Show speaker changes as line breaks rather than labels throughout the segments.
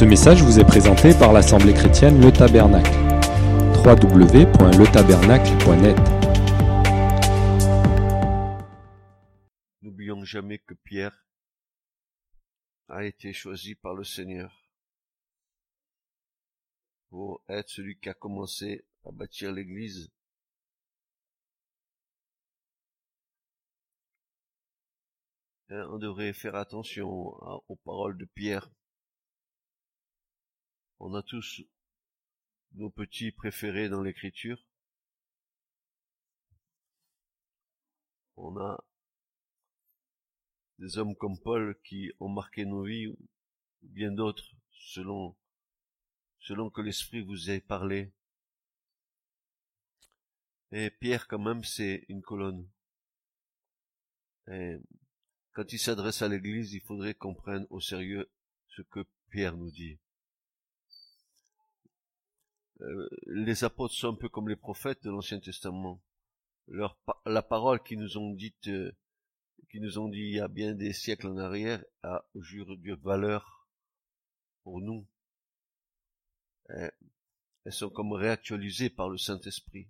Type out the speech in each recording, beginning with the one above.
Ce message vous est présenté par l'Assemblée chrétienne Le Tabernacle. www.letabernacle.net
N'oublions jamais que Pierre a été choisi par le Seigneur pour être celui qui a commencé à bâtir l'église. On devrait faire attention aux paroles de Pierre. On a tous nos petits préférés dans l'écriture. On a des hommes comme Paul qui ont marqué nos vies, ou bien d'autres, selon, selon que l'Esprit vous ait parlé. Et Pierre, quand même, c'est une colonne. Et quand il s'adresse à l'Église, il faudrait qu'on prenne au sérieux ce que Pierre nous dit. Euh, les apôtres sont un peu comme les prophètes de l'Ancien Testament. La parole qu'ils nous ont dite euh, qui nous ont dit il y a bien des siècles en arrière a aujourd'hui valeur pour nous. Euh, Elles sont comme réactualisées par le Saint-Esprit.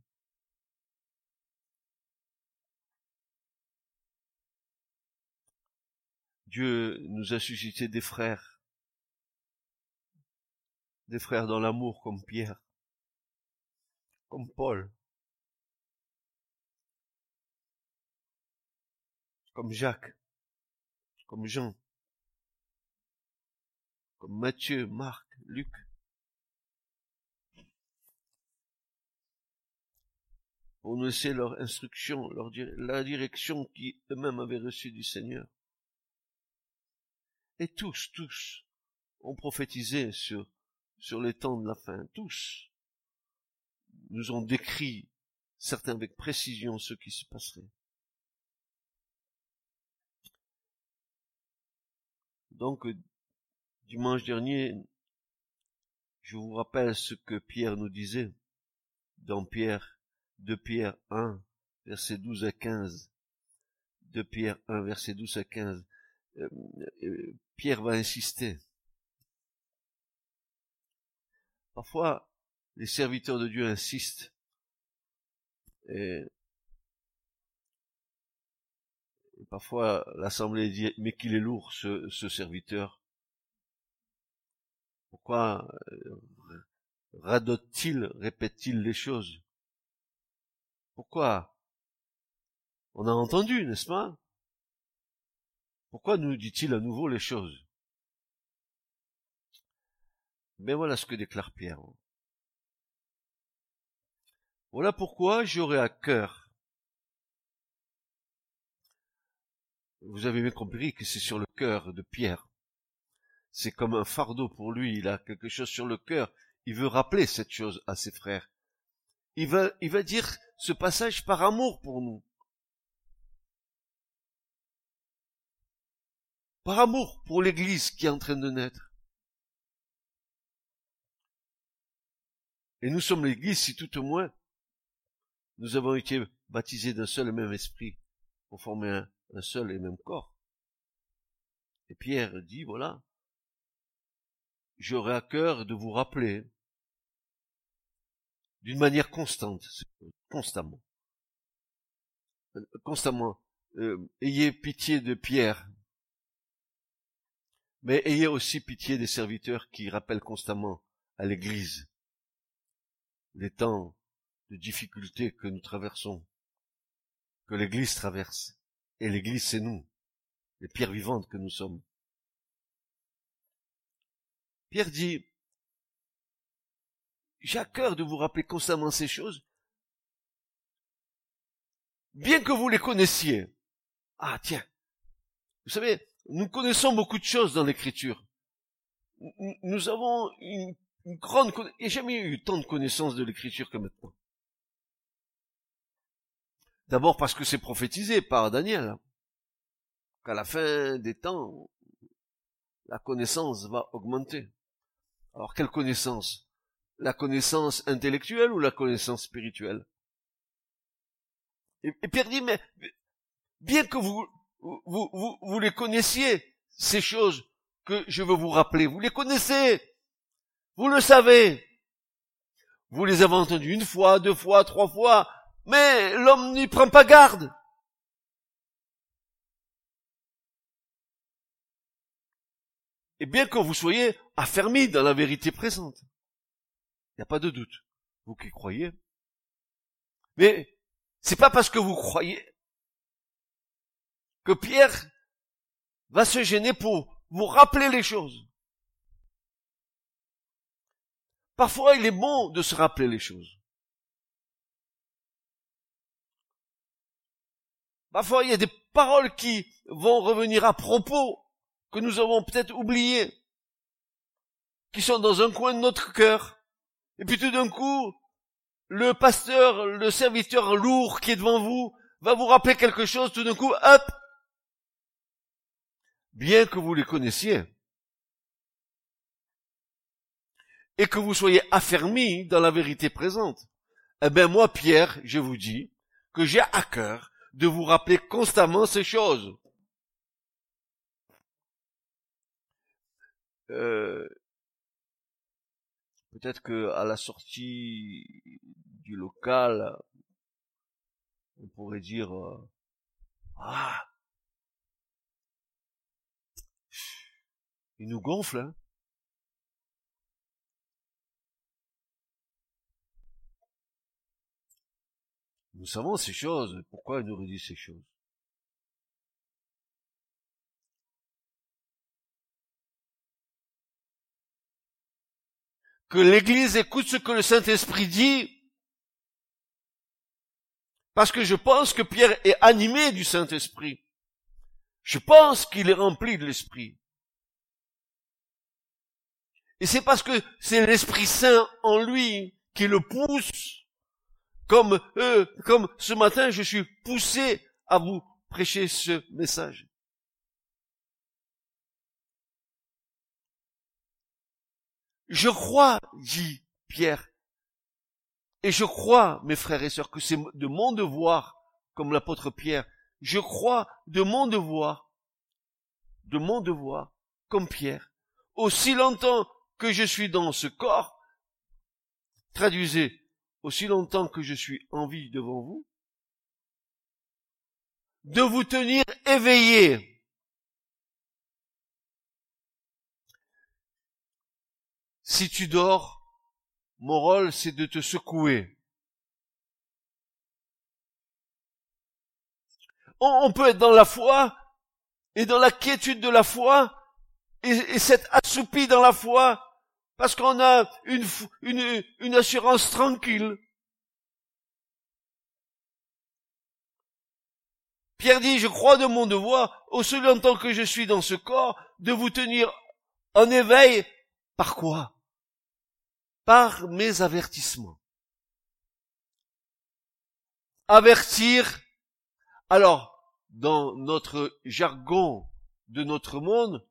Dieu nous a suscité des frères, des frères dans l'amour comme Pierre, comme Paul, comme Jacques, comme Jean, comme Matthieu, Marc, Luc. Nous laisser leur instruction, leur la direction qui eux-mêmes avaient reçue du Seigneur. Et tous, tous ont prophétisé sur, sur les temps de la fin. Tous nous ont décrit, certains avec précision, ce qui se passerait. Donc, dimanche dernier, je vous rappelle ce que Pierre nous disait dans Pierre, 2 Pierre 1, verset 12 à 15. 2 Pierre 1, verset 12 à 15. Euh, euh, Pierre va insister. Parfois, les serviteurs de Dieu insistent. Et, parfois, l'Assemblée dit, mais qu'il est lourd, ce, ce serviteur. Pourquoi euh, radote-t-il, répète-t-il les choses? Pourquoi? On a entendu, n'est-ce pas? Pourquoi nous dit-il à nouveau les choses? Mais voilà ce que déclare Pierre. Voilà pourquoi j'aurai à cœur. Vous avez bien compris que c'est sur le cœur de Pierre. C'est comme un fardeau pour lui, il a quelque chose sur le cœur. Il veut rappeler cette chose à ses frères. Il va, il va dire ce passage par amour pour nous. Par amour pour l'église qui est en train de naître. Et nous sommes l'église si tout au moins nous avons été baptisés d'un seul et même esprit pour former un, seul et même corps. Et Pierre dit, voilà, j'aurai à cœur de vous rappeler d'une manière constante, constamment, constamment, euh, ayez pitié de Pierre, mais ayez aussi pitié des serviteurs qui rappellent constamment à l'Église les temps de difficultés que nous traversons, que l'Église traverse. Et l'Église, c'est nous, les pierres vivantes que nous sommes. Pierre dit, j'ai à cœur de vous rappeler constamment ces choses, bien que vous les connaissiez. Ah tiens, vous savez, nous connaissons beaucoup de choses dans l'Écriture. Nous- avons une, une grande... a jamais eu tant de connaissances de l'Écriture que maintenant. D'abord parce que c'est prophétisé par Daniel, qu'à la fin des temps, la connaissance va augmenter. Alors quelle connaissance? La connaissance intellectuelle ou la connaissance spirituelle? Et, Pierre dit, mais bien que vous, vous, vous, vous les connaissiez, ces choses que je veux vous rappeler, vous les connaissez, Vous le savez. Vous les avez entendus une fois, deux fois, trois fois, mais l'homme n'y prend pas garde. Et bien que vous soyez affermis dans la vérité présente, il n'y a pas de doute, vous qui croyez. Mais c'est pas parce que vous croyez que Pierre va se gêner pour vous rappeler les choses. Parfois, il est bon de se rappeler les choses. Parfois, il y a des paroles qui vont revenir à propos, que nous avons peut-être oubliées, qui sont dans un coin de notre cœur. Et puis tout d'un coup, le pasteur, le serviteur lourd qui est devant vous, va vous rappeler quelque chose, tout d'un coup, hop, bien que vous les connaissiez, et que vous soyez affermis dans la vérité présente. Eh bien moi, Pierre, je vous dis que j'ai à cœur de vous rappeler constamment ces choses. Euh, peut-être que à la sortie du local, on pourrait dire euh, ah il nous gonfle hein Nous savons ces choses. Pourquoi il nous redit ces choses? Que l'Église écoute ce que le Saint-Esprit dit. Parce que je pense que Pierre est animé du Saint-Esprit. Je pense qu'il est rempli de l'Esprit. Et c'est parce que c'est l'Esprit Saint en lui qui le pousse comme comme ce matin, je suis poussé à vous prêcher ce message. Je crois, dit Pierre, et je crois, mes frères et sœurs, que c'est de mon devoir, comme l'apôtre Pierre, je crois de mon devoir, de mon devoir, comme Pierre, aussi longtemps que je suis dans ce corps, traduisez, aussi longtemps que je suis en vie devant vous, de vous tenir éveillé. Si tu dors, mon rôle c'est de te secouer. On, peut être dans la foi et dans la quiétude de la foi et, et s'être assoupi dans la foi parce qu'on a une, assurance tranquille. Pierre dit, je crois de mon devoir, aussi longtemps que je suis dans ce corps, de vous tenir en éveil. Par quoi? Par mes avertissements. Avertir. Alors, dans notre jargon de notre monde,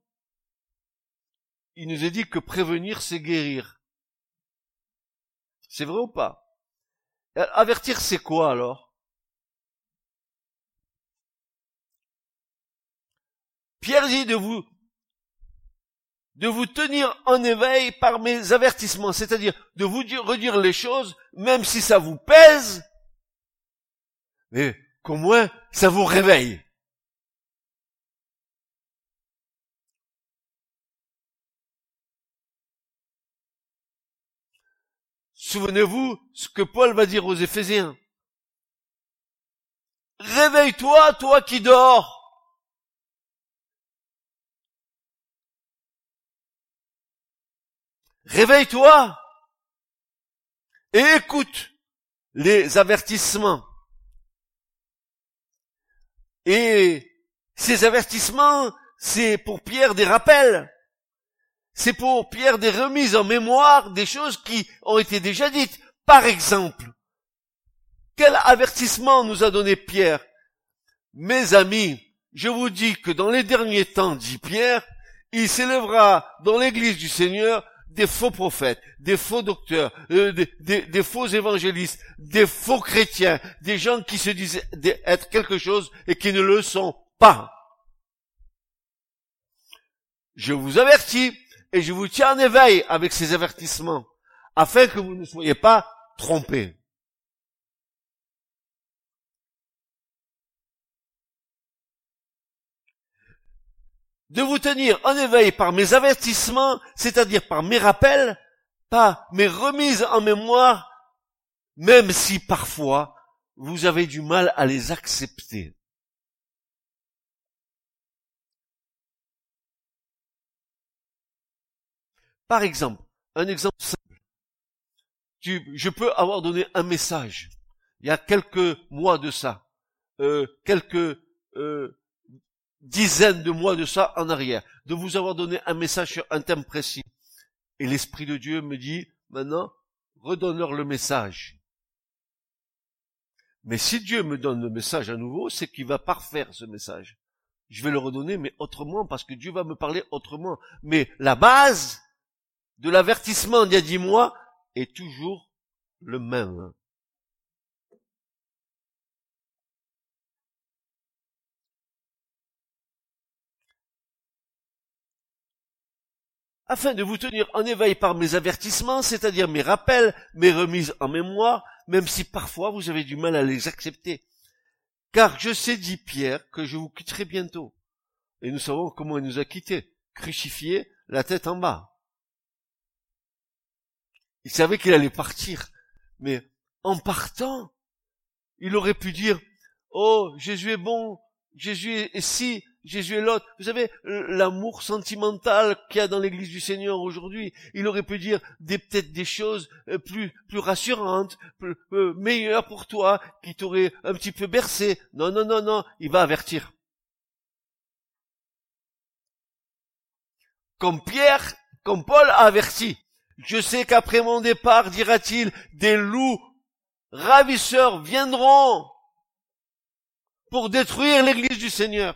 il nous est dit que prévenir, c'est guérir. C'est vrai ou pas? Avertir, c'est quoi alors? Pierre dit de vous de vous tenir en éveil par mes avertissements, c'est-à-dire de vous dire, redire les choses, même si ça vous pèse, mais qu'au moins ça vous réveille. Souvenez-vous ce que Paul va dire aux Éphésiens. Réveille-toi, toi qui dors. Réveille-toi et écoute les avertissements. Et ces avertissements, c'est pour Pierre des rappels. C'est pour Pierre des remises en mémoire des choses qui ont été déjà dites. Par exemple, quel avertissement nous a donné Pierre? Mes amis, je vous dis que dans les derniers temps, dit Pierre, il s'élèvera dans l'église du Seigneur des faux prophètes, des faux docteurs, euh, des, des, faux évangélistes, des faux chrétiens, des gens qui se disent être quelque chose et qui ne le sont pas. Je vous avertis, et je vous tiens en éveil avec ces avertissements, afin que vous ne soyez pas trompés. de vous tenir en éveil par mes avertissements, c'est-à-dire par mes rappels, pas mes remises en mémoire, même si parfois vous avez du mal à les accepter. Par exemple, un exemple simple. je peux avoir donné un message il y a quelques mois de ça, euh, quelques euh, dizaines de mois de ça en arrière, de vous avoir donné un message sur un thème précis. Et l'Esprit de Dieu me dit, maintenant, redonne-leur le message. Mais si Dieu me donne le message à nouveau, c'est qu'il va parfaire ce message. Je vais le redonner, mais autrement, parce que Dieu va me parler autrement. Mais la base de l'avertissement d'il y a dix mois est toujours le même. afin de vous tenir en éveil par mes avertissements, c'est-à-dire mes rappels, mes remises en mémoire, même si parfois vous avez du mal à les accepter. Car je sais, dit Pierre, que je vous quitterai bientôt. Et nous savons comment il nous a quittés, crucifiés, la tête en bas. Il savait qu'il allait partir, mais en partant, il aurait pu dire, oh, Jésus est bon, Jésus est si, Jésus est l'autre. Vous savez, l'amour sentimental qu'il y a dans l'église du Seigneur aujourd'hui, il aurait pu dire des, peut-être des choses euh, plus, plus rassurantes, plus, euh, meilleures pour toi, qui t'auraient un petit peu bercé. Non, non, non, non, il va avertir. Comme Pierre, comme Paul a averti. Je sais qu'après mon départ, dira-t-il, des loups ravisseurs viendront pour détruire l'église du Seigneur.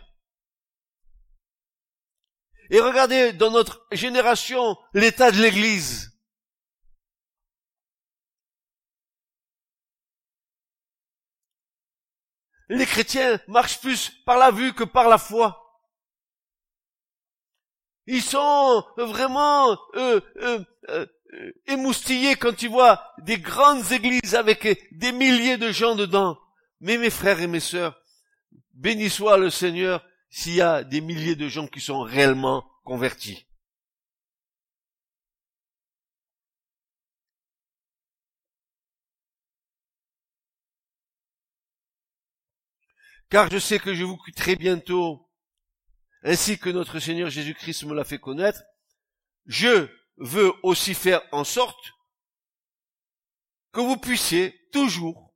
Et regardez dans notre génération l'état de l'église. Les chrétiens marchent plus par la vue que par la foi. Ils sont vraiment euh, euh, euh, émoustillés quand ils voient des grandes églises avec des milliers de gens dedans. Mais mes frères et mes sœurs, béni soit le Seigneur s'il y a des milliers de gens qui sont réellement convertis. Car je sais que je vous quitterai bientôt, ainsi que notre Seigneur Jésus-Christ me l'a fait connaître, je veux aussi faire en sorte que vous puissiez toujours,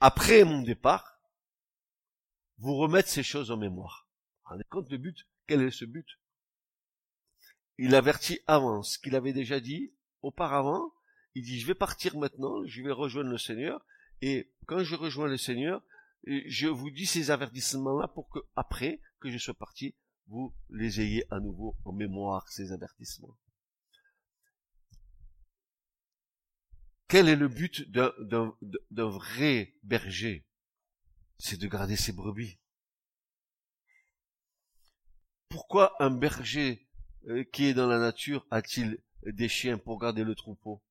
après mon départ, vous remettre ces choses en mémoire. Vous rendez compte le but? Quel est ce but? Il avertit avant ce qu'il avait déjà dit auparavant. Il dit, je vais partir maintenant, je vais rejoindre le Seigneur, et quand je rejoins le Seigneur, je vous dis ces avertissements-là pour que, après que je sois parti, vous les ayez à nouveau en mémoire, ces avertissements. Quel est le but d'un vrai berger? C'est de garder ses brebis. Pourquoi un berger euh, qui est dans la nature a-t-il des chiens pour garder le troupeau?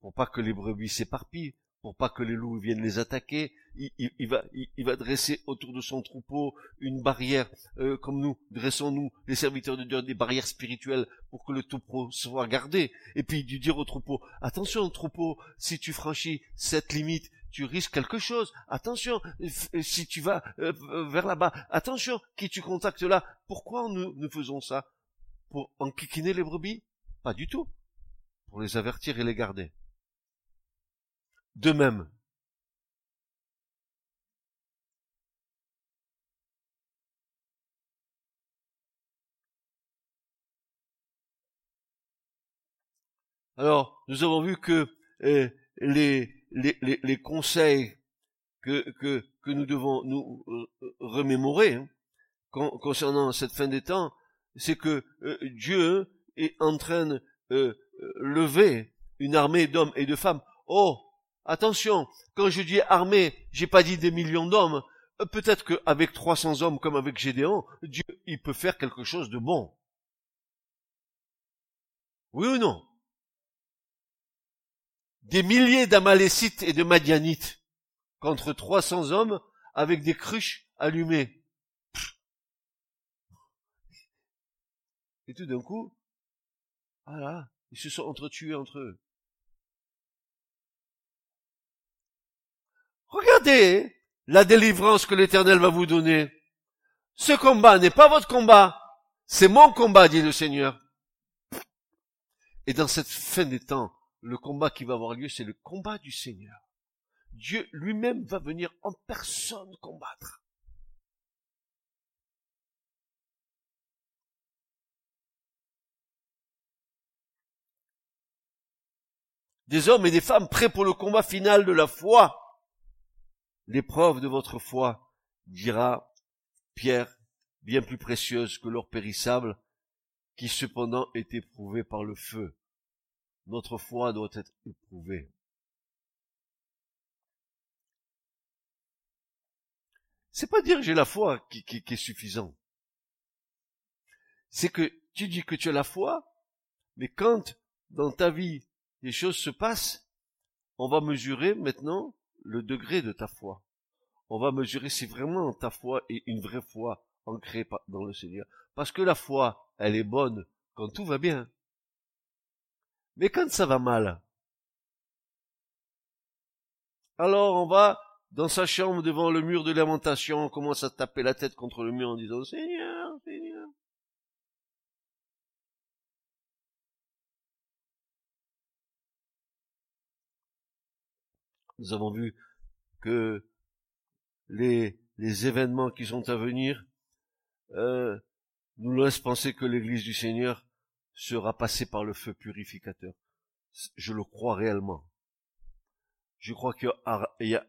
Pour pas que les brebis s'éparpillent, pour pas que les loups viennent les attaquer. Il, va, dresser autour de son troupeau une barrière, euh, comme nous dressons-nous, les serviteurs de Dieu, des barrières spirituelles pour que le troupeau soit gardé. Et puis du dire au troupeau, attention troupeau, si tu franchis cette limite, tu risques quelque chose. Attention, si tu vas euh, vers là-bas, attention, qui tu contactes là. Pourquoi nous, nous faisons ça? Pour enquiquiner les brebis? Pas du tout. Pour les avertir et les garder. De même, Alors, nous avons vu que euh, les, conseils que, nous devons nous euh, remémorer hein, concernant cette fin des temps, c'est que euh, Dieu est en train de euh, lever une armée d'hommes et de femmes. Oh, attention, quand je dis armée, j'ai pas dit des millions d'hommes. Peut-être qu'avec 300 hommes comme avec Gédéon, Dieu, il peut faire quelque chose de bon. Oui ou non? Des milliers d'Amalécites et de Madianites contre 300 hommes avec des cruches allumées. Et tout d'un coup, voilà, ils se sont entretués entre eux. Regardez la délivrance que l'Éternel va vous donner. Ce combat n'est pas votre combat, c'est mon combat, dit le Seigneur. Et dans cette fin des temps, le combat qui va avoir lieu, c'est le combat du Seigneur. Dieu lui-même va venir en personne combattre. Des hommes et des femmes prêts pour le combat final de la foi. L'épreuve de votre foi, dira Pierre, bien plus précieuse que l'or périssable, qui cependant est éprouvé par le feu. Notre foi doit être éprouvée. C'est pas dire j'ai la foi qui, qui, est suffisant. C'est que tu dis que tu as la foi, mais quand dans ta vie les choses se passent, on va mesurer maintenant le degré de ta foi. On va mesurer si vraiment ta foi est une vraie foi ancrée dans le Seigneur. Parce que la foi, elle est bonne quand tout va bien. Mais quand ça va mal, alors on va dans sa chambre devant le mur de lamentation, on commence à taper la tête contre le mur en disant Seigneur, Seigneur. Nous avons vu que les, événements qui sont à venir euh, nous laissent penser que l'Église du Seigneur sera passée par le feu purificateur. Je le crois réellement. Je crois qu'il y a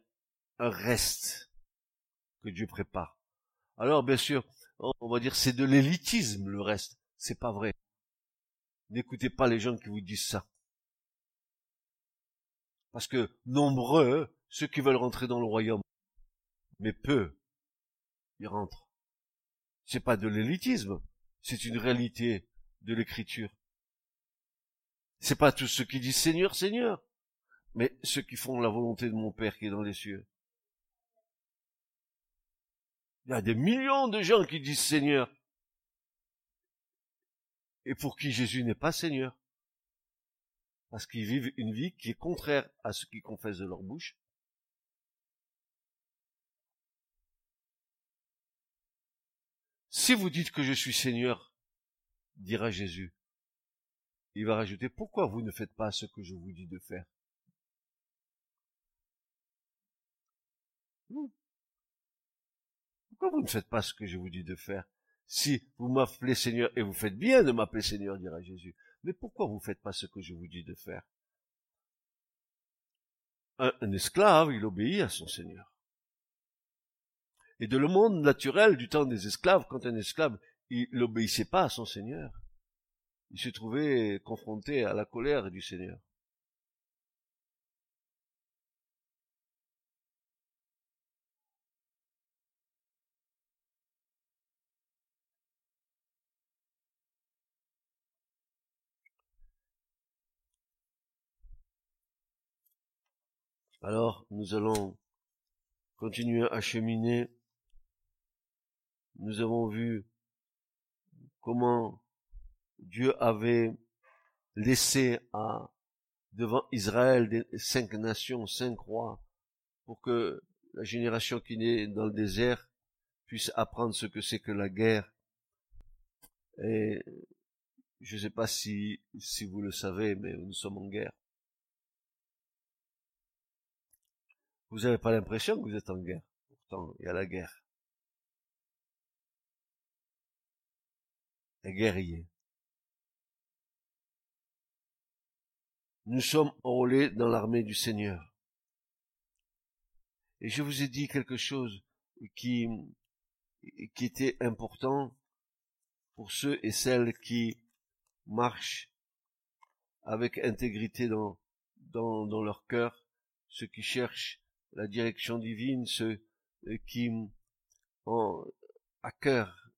un reste que Dieu prépare. Alors, bien sûr, on va dire c'est de l'élitisme le reste. C'est pas vrai. N'écoutez pas les gens qui vous disent ça. Parce que nombreux, ceux qui veulent rentrer dans le royaume, mais peu y rentrent. C'est pas de l'élitisme, c'est une réalité de l'écriture. C'est pas tous ceux qui disent Seigneur, Seigneur, mais ceux qui font la volonté de mon Père qui est dans les cieux. Il y a des millions de gens qui disent Seigneur, et pour qui Jésus n'est pas Seigneur, parce qu'ils vivent une vie qui est contraire à ce qu'ils confessent de leur bouche, Si vous dites que je suis Seigneur, dira Jésus, il va rajouter, pourquoi vous ne faites pas ce que je vous dis de faire? Hmm. Pourquoi vous ne faites pas ce que je vous dis de faire? Si vous m'appelez Seigneur, et vous faites bien de m'appeler Seigneur, dira Jésus, mais pourquoi vous ne faites pas ce que je vous dis de faire? Un esclave, il obéit à son Seigneur et de le monde naturel du temps des esclaves, quand un esclave, il n'obéissait pas à son Seigneur. Il se trouvait confronté à la colère du Seigneur. Alors, nous allons continuer à cheminer nous avons vu comment Dieu avait laissé à, devant Israël des, cinq nations, cinq rois, pour que la génération qui naît dans le désert puisse apprendre ce que c'est que la guerre. Et je ne sais pas si, si vous le savez, mais nous sommes en guerre. Vous n'avez pas l'impression que vous êtes en guerre? Pourtant, il y a la guerre. guerrier. Nous sommes enrôlés dans l'armée du Seigneur. Et je vous ai dit quelque chose qui, qui était important pour ceux et celles qui marchent avec intégrité dans, dans, dans leur cœur, ceux qui cherchent la direction divine, ceux qui ont à cœur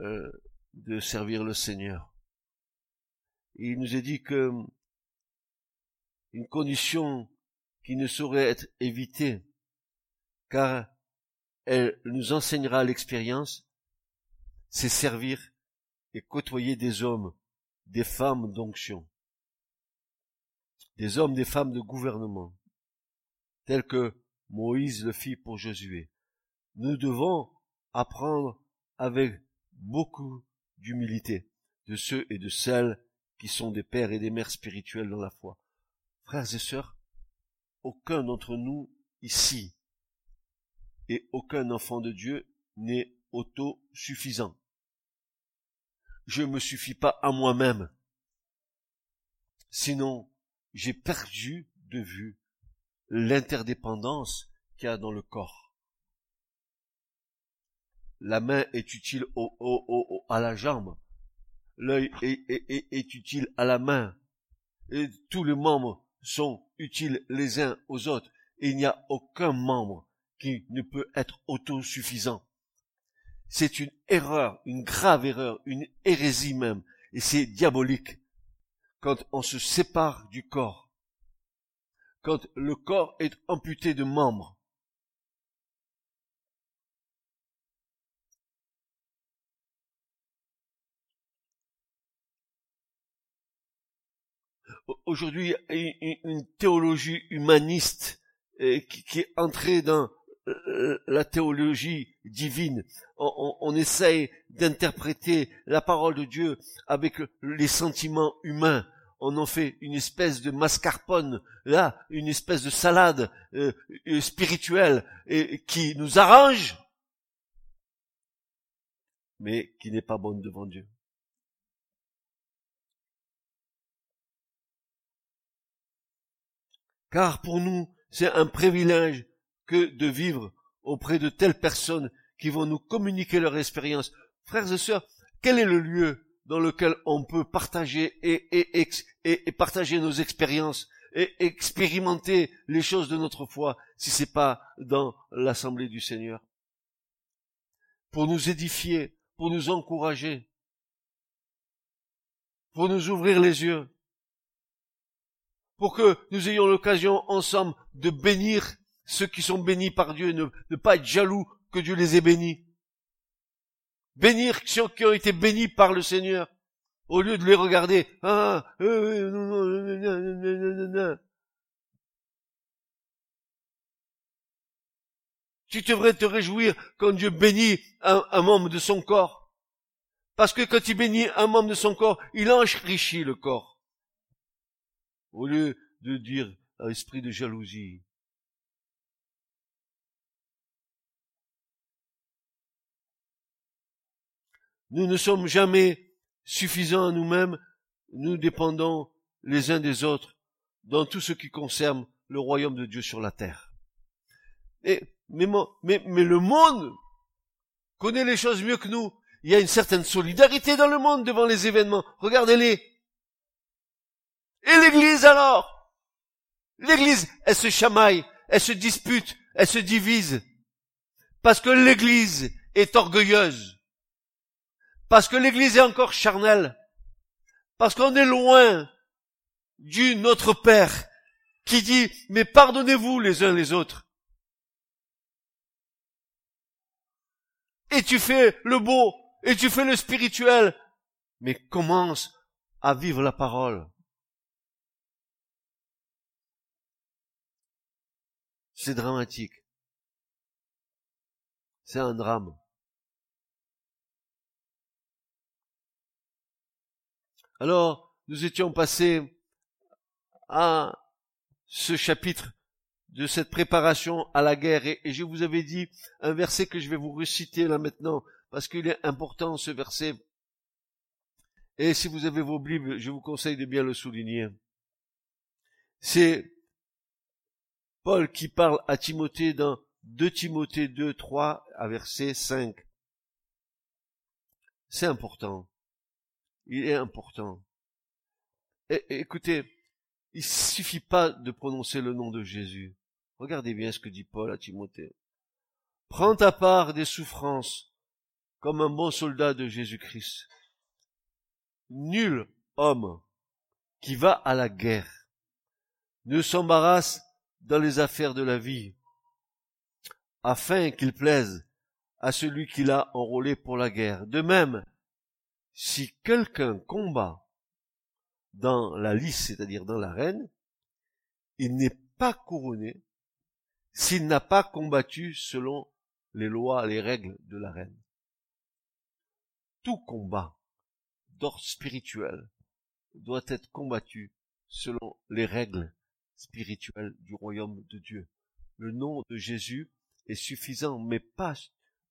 euh, de servir le Seigneur. il nous est dit que une condition qui ne saurait être évitée, car elle nous enseignera l'expérience, c'est servir et côtoyer des hommes, des femmes d'onction, des hommes, des femmes de gouvernement, tels que Moïse le fit pour Josué. Nous devons apprendre avec beaucoup d'humilité de ceux et de celles qui sont des pères et des mères spirituels dans la foi. Frères et sœurs, aucun d'entre nous ici et aucun enfant de Dieu n'est autosuffisant. Je ne me suffis pas à moi-même. Sinon, j'ai perdu de vue l'interdépendance qu'il y a dans le corps. La main est utile au, au, à la jambe. L'œil est, utile à la main. Et tous les membres sont utiles les uns aux autres. Et il n'y a aucun membre qui ne peut être autosuffisant. C'est une erreur, une grave erreur, une hérésie même. Et c'est diabolique quand on se sépare du corps. Quand le corps est amputé de membres. Aujourd'hui, une théologie humaniste euh, qui est entrée dans euh, la théologie divine. On, on, essaye d'interpréter la parole de Dieu avec les sentiments humains. On en fait une espèce de mascarpone, là, une espèce de salade euh, euh spirituelle qui nous arrange, mais qui n'est pas bonne devant Dieu. Car pour nous, c'est un privilège que de vivre auprès de telles personnes qui vont nous communiquer leur expérience. Frères et sœurs, quel est le lieu dans lequel on peut partager et, partager nos expériences et expérimenter les choses de notre foi si c'est pas dans l'assemblée du Seigneur? Pour nous édifier, pour nous encourager, pour nous ouvrir les yeux, pour que nous ayons l'occasion ensemble de bénir ceux qui sont bénis par Dieu, ne, ne pas être jaloux que Dieu les ait bénis. Bénir ceux qui ont été bénis par le Seigneur, au lieu de les regarder. Ah, Tu devrais te réjouir quand Dieu bénit un, membre de son corps. Parce que quand il bénit un membre de son corps, il enrichit le corps. Au lieu de dire un esprit de jalousie. Nous ne sommes jamais suffisants à nous-mêmes, nous dépendons les uns des autres dans tout ce qui concerne le royaume de Dieu sur la terre. Et, mais, mais, mais le monde connaît les choses mieux que nous. Il y a une certaine solidarité dans le monde devant les événements. Regardez-les. Et l'Église alors? L'Église, elle se chamaille, elle se dispute, elle se divise. Parce que l'Église est orgueilleuse. Parce que l'Église est encore charnelle. Parce qu'on est loin du Notre Père qui dit, mais pardonnez-vous les uns les autres. Et tu fais le beau, et tu fais le spirituel, mais commence à vivre la parole. C'est dramatique. C'est un drame. Alors, nous étions passés à ce chapitre de cette préparation à la guerre et, je vous avais dit un verset que je vais vous reciter là maintenant parce qu'il est important ce verset. Et si vous avez vos Bibles, je vous conseille de bien le souligner. C'est Paul qui parle à Timothée dans 2 Timothée 2, 3 à verset 5. C'est important il est important. Écoutez, il suffit pas de prononcer le nom de Jésus. Regardez bien ce que dit Paul à Timothée. Prends ta part des souffrances comme un bon soldat de Jésus-Christ. Nul homme qui va à la guerre ne s'embarrasse dans les affaires de la vie, afin qu'il plaise à celui qui l'a enrôlé pour la guerre. De même, si quelqu'un combat dans la lice, c'est-à-dire dans l'arène, il n'est pas couronné s'il n'a pas combattu selon les lois, les règles de l'arène. Tout combat d'ordre spirituel doit être combattu selon les règles spirituelles du royaume de Dieu. Le nom de Jésus est suffisant, mais pas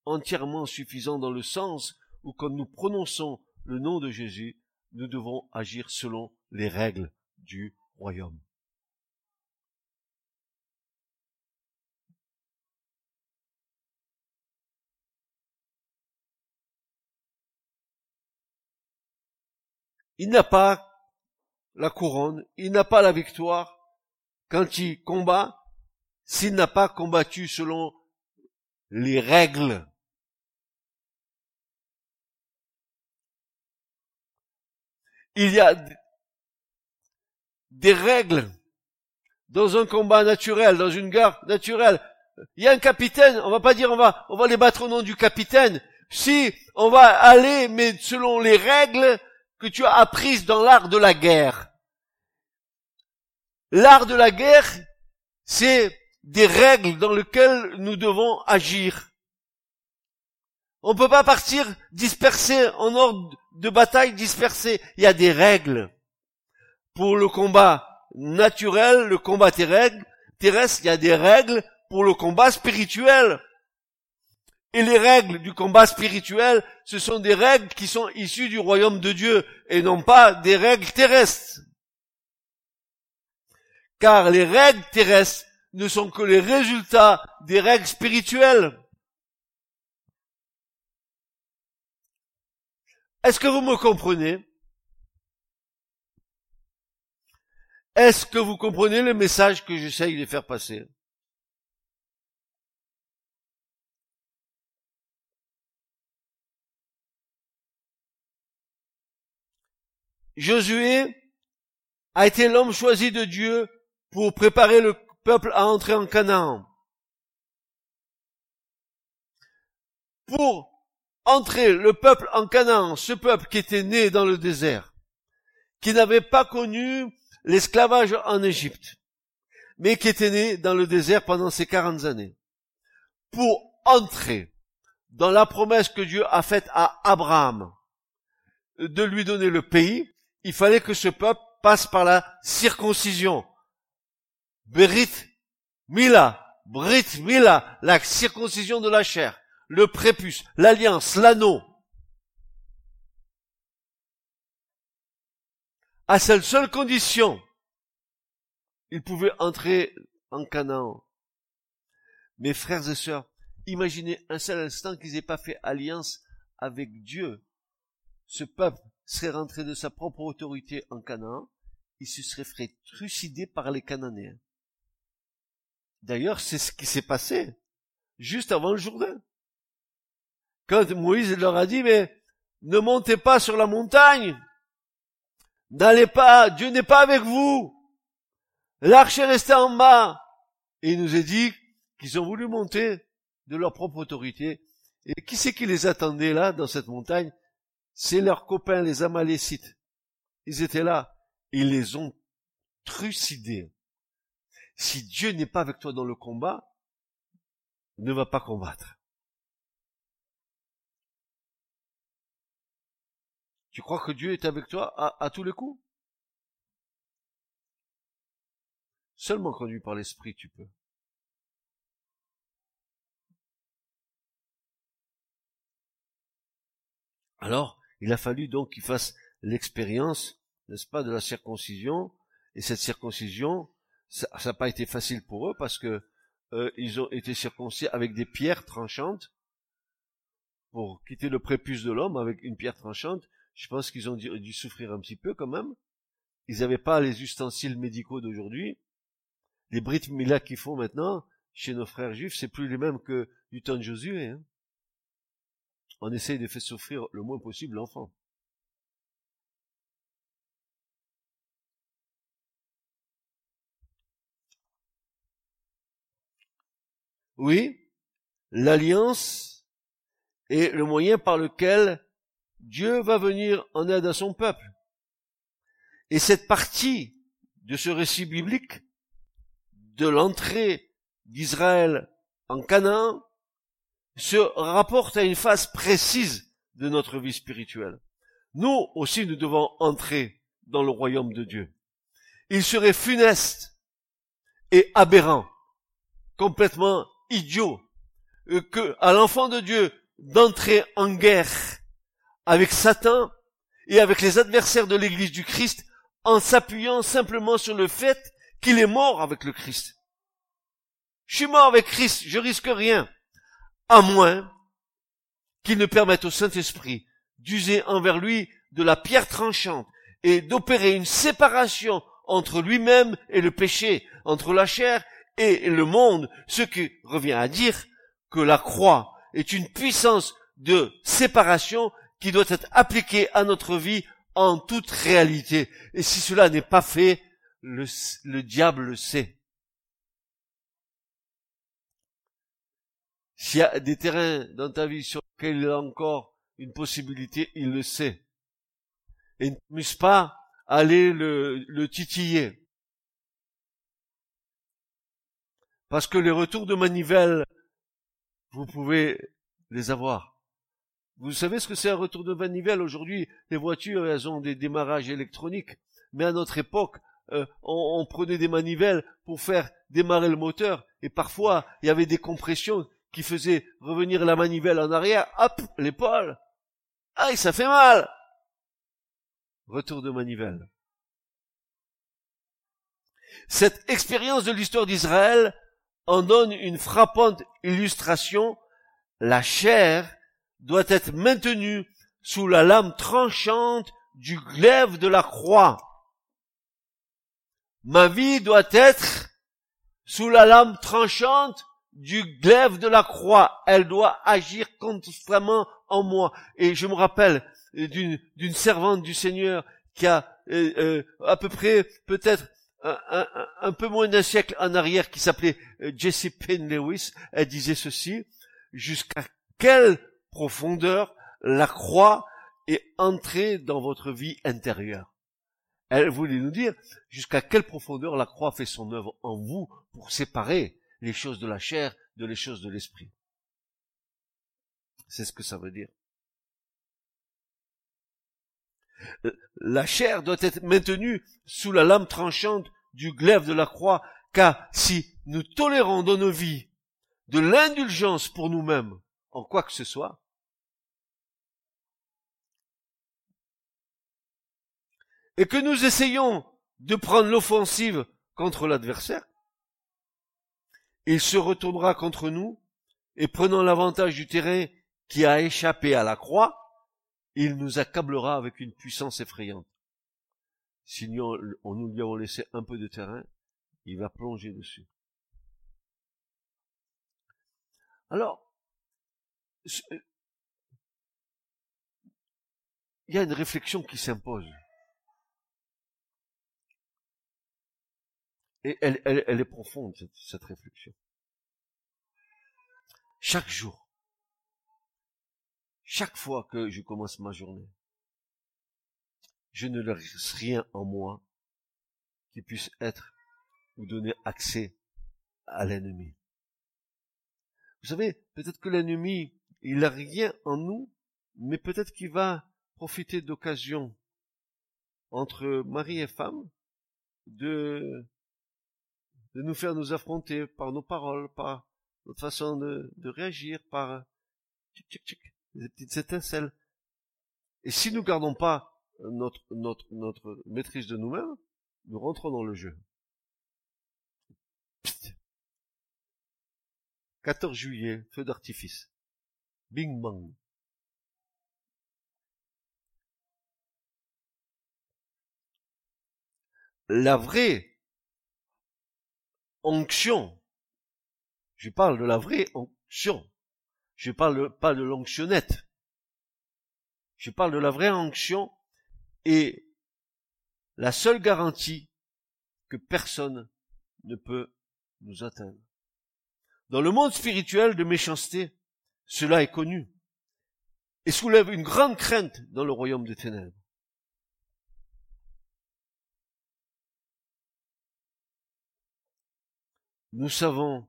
entièrement suffisant dans le sens où quand nous prononçons le nom de Jésus, nous devons agir selon les règles du royaume. Il n'a pas la couronne, il n'a pas la victoire quand il combat s'il n'a pas combattu selon les règles. Il y a des règles dans un combat naturel, dans une guerre naturelle. Il y a un capitaine, on va pas dire on va, on va les battre au nom du capitaine. Si on va aller, mais selon les règles que tu as apprises dans l'art de la guerre. L'art de la guerre, c'est des règles dans lesquelles nous devons agir. On ne peut pas partir dispersé en ordre de bataille dispersé. Il y a des règles. Pour le combat naturel, le combat terrestre, il y a des règles pour le combat spirituel. Et les règles du combat spirituel, ce sont des règles qui sont issues du royaume de Dieu et non pas des règles terrestres. Car les règles terrestres ne sont que les résultats des règles spirituelles. Est-ce que vous me comprenez? Est-ce que vous comprenez le message que j'essaye de faire passer? Josué a été l'homme choisi de Dieu pour préparer le peuple à entrer en Canaan. Pour entrer le peuple en Canaan, ce peuple qui était né dans le désert, qui n'avait pas connu l'esclavage en Égypte, mais qui était né dans le désert pendant ces 40 années, pour entrer dans la promesse que Dieu a faite à Abraham de lui donner le pays, il fallait que ce peuple passe par la circoncision. Berit Mila, Brit Mila, la circoncision de la chair, le prépuce, l'alliance, l'anneau. À cette seule condition, ils pouvaient entrer en Canaan. Mes frères et sœurs, imaginez un seul instant qu'ils n'aient pas fait alliance avec Dieu. Ce peuple serait rentré de sa propre autorité en Canaan, il se serait fait trucider par les Cananéens. D'ailleurs, c'est ce qui s'est passé juste avant le Jourdain. Quand Moïse leur a dit, mais ne montez pas sur la montagne, n'allez pas, Dieu n'est pas avec vous, l'arche est restée en bas. Et il nous a dit qu'ils ont voulu monter de leur propre autorité. Et qui c'est qui les attendait là, dans cette montagne? C'est leurs copains, les Amalécites. Ils étaient là. Ils les ont trucidés. Si Dieu n'est pas avec toi dans le combat, ne va pas combattre. Tu crois que Dieu est avec toi à, tous les coups? Seulement conduit par l'Esprit, tu peux. Alors, il a fallu donc qu'il fasse l'expérience, n'est-ce pas, de la circoncision, et cette circoncision, ça n'a pas été facile pour eux parce que euh, ils ont été circoncis avec des pierres tranchantes pour quitter le prépuce de l'homme avec une pierre tranchante je pense qu'ils ont dû, souffrir un petit peu quand même. Ils n'avaient pas les ustensiles médicaux d'aujourd'hui. Les Brit Mila qu'ils font maintenant chez nos frères juifs, c'est plus les mêmes que du temps de Josué. Hein. On essaye de faire souffrir le moins possible l'enfant. Oui, l'alliance est le moyen par lequel Dieu va venir en aide à son peuple. Et cette partie de ce récit biblique, de l'entrée d'Israël en Canaan, se rapporte à une phase précise de notre vie spirituelle. Nous aussi, nous devons entrer dans le royaume de Dieu. Il serait funeste et aberrant, complètement idiot, que à l'enfant de Dieu d'entrer en guerre avec Satan et avec les adversaires de l'Église du Christ en s'appuyant simplement sur le fait qu'il est mort avec le Christ. Je suis mort avec Christ, je risque rien, à moins qu'il ne permette au Saint-Esprit d'user envers lui de la pierre tranchante et d'opérer une séparation entre lui-même et le péché, entre la chair et le monde, ce qui revient à dire que la croix est une puissance de séparation qui doit être appliquée à notre vie en toute réalité. Et si cela n'est pas fait, le, le diable le sait. S'il y a des terrains dans ta vie sur lesquels il y a encore une possibilité, il le sait. Et ne m'use pas aller le, le titiller. Parce que les retours de manivelle, vous pouvez les avoir. Vous savez ce que c'est un retour de manivelle aujourd'hui? Les voitures, elles ont des démarrages électroniques. Mais à notre époque, euh, on, on, prenait des manivelles pour faire démarrer le moteur. Et parfois, il y avait des compressions qui faisaient revenir la manivelle en arrière. Hop, l'épaule. Aïe, ça fait mal retour de manivelle. Cette expérience de l'histoire d'Israël en donne une frappante illustration. La chair doit être maintenue sous la lame tranchante du glaive de la croix. Ma vie doit être sous la lame tranchante du glaive de la croix. Elle doit agir constamment en moi. Et je me rappelle d'une, d'une servante du Seigneur qui a euh, euh, à peu près peut-être un, un, peu moins d'un siècle en arrière qui s'appelait euh, Jessie Payne Lewis. Elle disait ceci, jusqu'à quelle profondeur la croix est entrée dans votre vie intérieure. Elle voulait nous dire jusqu'à quelle profondeur la croix fait son œuvre en vous pour séparer les choses de la chair de les choses de l'esprit. C'est ce que ça veut dire. La chair doit être maintenue sous la lame tranchante du glaive de la croix, car si nous tolérons dans nos vies de l'indulgence pour nous-mêmes en quoi que ce soit, et que nous essayons de prendre l'offensive contre l'adversaire, il se retournera contre nous et prenant l'avantage du terrain qui a échappé à la croix, il nous accablera avec une puissance effrayante. Si nous, on nous lui avons laissé un peu de terrain, il va plonger dessus. Alors, il y a une réflexion qui s'impose. Et elle, elle, elle est profonde, cette, cette réflexion. Chaque jour, chaque fois que je commence ma journée, je ne laisse rien en moi qui puisse être ou donner accès à l'ennemi. Vous savez, peut-être que l'ennemi, il n'a rien en nous, mais peut-être qu'il va profiter d'occasion entre mari et femme de de nous faire nous affronter par nos paroles, par notre façon de, de réagir, par tchic, tchic, tchic, des petites étincelles. Et si nous gardons pas notre, notre, notre maîtrise de nous-mêmes, nous rentrons dans le jeu. 14 juillet, feu d'artifice. Bing bang. La vraie onction. Je parle de la vraie onction. Je parle pas de l'onctionnette. Je parle de la vraie onction et la seule garantie que personne ne peut nous atteindre. Dans le monde spirituel de méchanceté, cela est connu et soulève une grande crainte dans le royaume des ténèbres. Nous savons,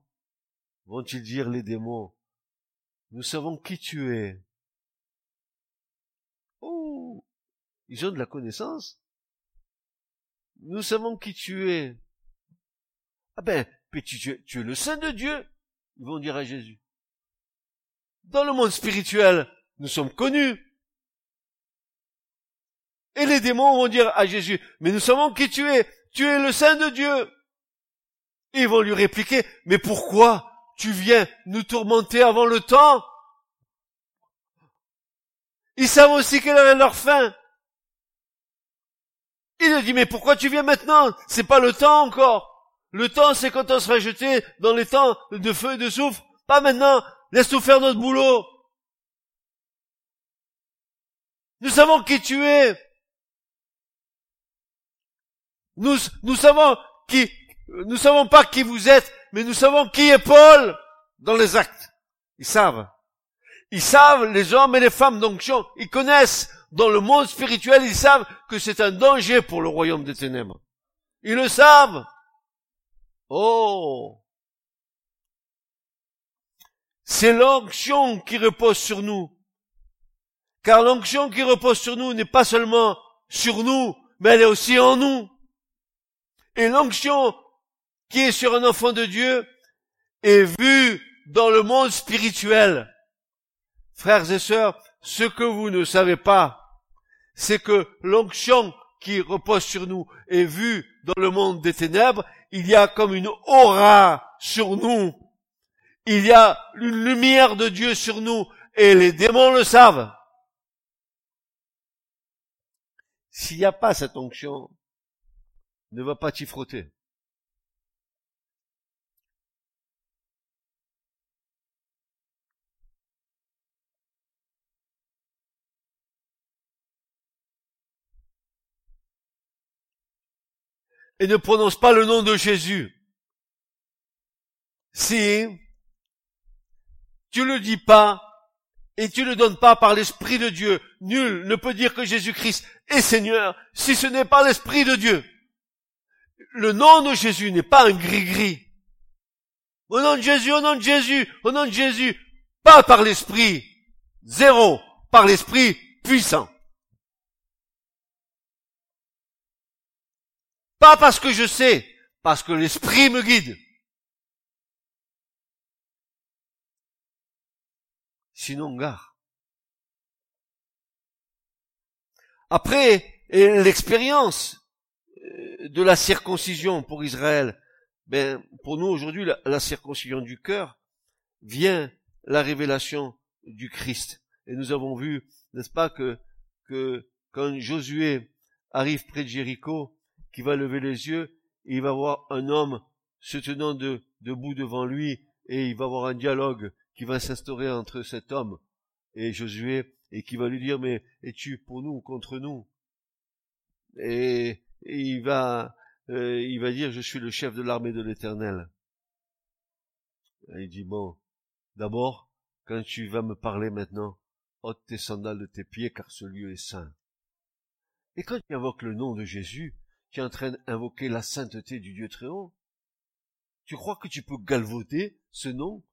vont-ils dire les démons, nous savons qui tu es. Oh, ils ont de la connaissance. Nous savons qui tu es. Ah ben, tu, tu es le Saint de Dieu, ils vont dire à Jésus. Dans le monde spirituel, nous sommes connus. Et les démons vont dire à Jésus, mais nous savons qui tu es, tu es le Saint de Dieu. ils vont lui répliquer, mais pourquoi tu viens nous tourmenter avant le temps? Ils savent aussi quelle est leur fin. Il lui dit, mais pourquoi tu viens maintenant? C'est pas le temps encore. Le temps, c'est quand on sera jeté dans les temps de feu et de soufre. Pas maintenant. Laisse-nous faire notre boulot. Nous savons qui tu es. Nous, nous savons qui, nous savons pas qui vous êtes, mais nous savons qui est Paul dans les actes. Ils savent. Ils savent, les hommes et les femmes d'onction, ils connaissent dans le monde spirituel, ils savent que c'est un danger pour le royaume des ténèbres. Ils le savent. Oh. C'est l'onction qui repose sur nous. Car l'onction qui repose sur nous n'est pas seulement sur nous, mais elle est aussi en nous. Et l'onction qui est sur un enfant de Dieu est vue dans le monde spirituel. Frères et sœurs, ce que vous ne savez pas, c'est que l'onction qui repose sur nous est vue dans le monde des ténèbres. Il y a comme une aura sur nous. Il y a une lumière de Dieu sur nous et les démons le savent. S'il n'y a pas cette onction, ne va pas t'y frotter. Et ne prononce pas le nom de Jésus. Si tu le dis pas, et tu ne donnes pas par l'Esprit de Dieu. Nul ne peut dire que Jésus-Christ est Seigneur si ce n'est pas l'Esprit de Dieu. Le nom de Jésus n'est pas un gris-gris. Au nom de Jésus, au nom de Jésus, au nom de Jésus, pas par l'Esprit. Zéro. Par l'Esprit puissant. Pas parce que je sais, parce que l'Esprit me guide. Sinon gare. Après l'expérience euh, de la circoncision pour Israël, ben, pour nous aujourd'hui, la, circoncision du cœur vient la révélation du Christ. Et nous avons vu, n'est-ce pas, que, quand Josué arrive près de Jéricho, qui va lever les yeux, il va voir un homme se tenant de, debout devant lui, et il va avoir un dialogue qui va s'instaurer entre cet homme et Josué et qui va lui dire mais es-tu pour nous ou contre nous? Et, il va euh, il va dire je suis le chef de l'armée de l'Éternel. Il dit bon d'abord quand tu vas me parler maintenant ôte tes sandales de tes pieds car ce lieu est saint. Et quand tu invoques le nom de Jésus, tu es en train d'invoquer la sainteté du Dieu très haut. Tu crois que tu peux galvauder ce nom?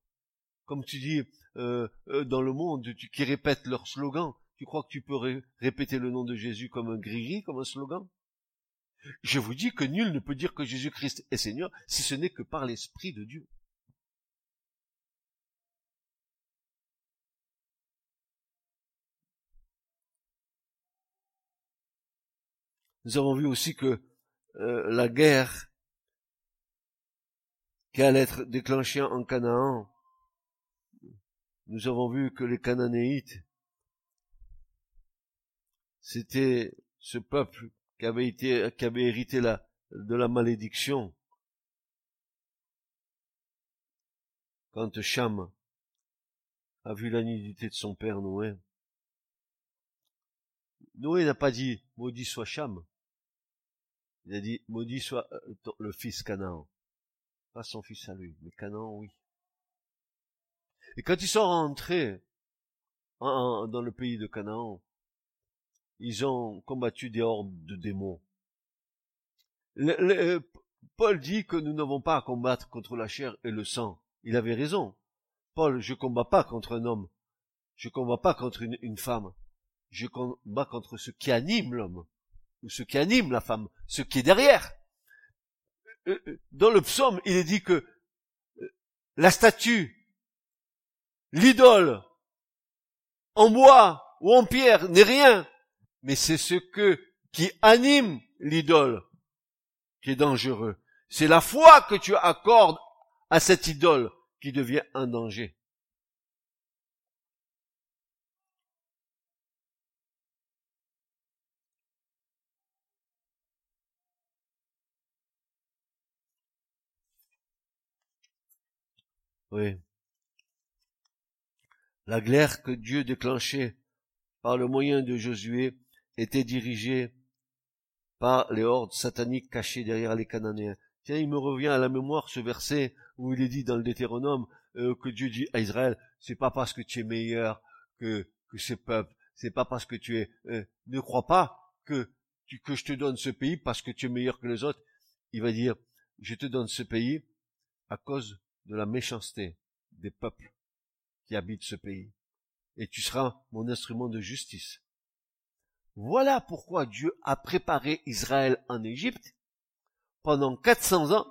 Comme tu dis, euh, euh, dans le monde, qui répètent leur slogan. Tu crois que tu peux répéter le nom de Jésus comme un gris comme un slogan? Je vous dis que nul ne peut dire que Jésus-Christ est Seigneur si ce n'est que par l'Esprit de Dieu. Nous avons vu aussi que euh, la guerre qui allait être déclenchée en Canaan nous avons vu que les Cananéites, c'était ce peuple qui avait hérité de la malédiction. Quand Cham a vu la nudité de son père Noé, Noé n'a pas dit maudit soit Cham, il a dit maudit soit euh, le fils Canaan, pas son fils à lui, mais Canaan oui. Et quand ils sont rentrés dans le pays de Canaan, ils ont combattu des hordes de démons. Euh, Paul dit que nous n'avons pas à combattre contre la chair et le sang. Il avait raison. Paul, je combats pas contre un homme. Je combats pas contre une, une femme. Je combats contre ce qui anime l'homme. Ou ce qui anime la femme. Ce qui est derrière. Euh, euh, dans le psaume, il est dit que la statue, l'idole, en bois ou en pierre n'est rien, mais c'est ce que qui anime l'idole qui est dangereux. C'est la foi que tu accordes à cette idole qui devient un danger. Oui. La guerre que Dieu déclenchait par le moyen de Josué était dirigée par les hordes sataniques cachées derrière les Cananéens. Tiens, il me revient à la mémoire ce verset où il est dit dans le Deutéronome euh, que Dieu dit à Israël, c'est pas parce que tu es meilleur que, que ce peuple, c'est pas parce que tu es, euh, ne crois pas que, que je te donne ce pays parce que tu es meilleur que les autres. Il va dire, je te donne ce pays à cause de la méchanceté des peuples qui ce pays. Et tu seras mon instrument de justice. Voilà pourquoi Dieu a préparé Israël en Égypte pendant 400 ans.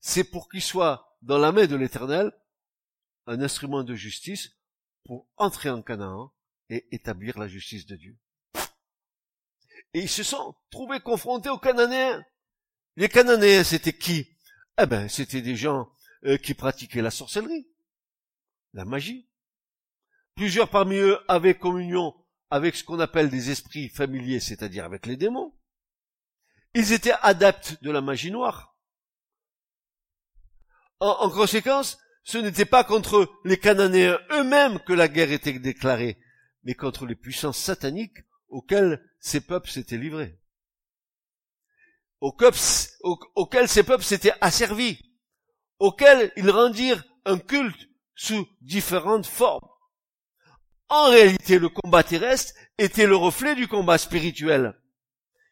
C'est pour qu'il soit dans la main de l'Éternel un instrument de justice pour entrer en Canaan et établir la justice de Dieu. Et ils se sont trouvés confrontés aux Cananéens. Les Cananéens, c'était qui? Eh ben, c'était des gens euh, qui pratiquaient la sorcellerie, la magie. Plusieurs parmi eux avaient communion avec ce qu'on appelle des esprits familiers, c'est-à-dire avec les démons. Ils étaient adeptes de la magie noire. En, conséquence, ce n'était pas contre les Cananéens eux-mêmes que la guerre était déclarée, mais contre les puissances sataniques auxquelles ces peuples s'étaient livrés, auxquels ces peuples s'étaient asservis, auxquels ils rendirent un culte sous différentes formes. En réalité, le combat terrestre était le reflet du combat spirituel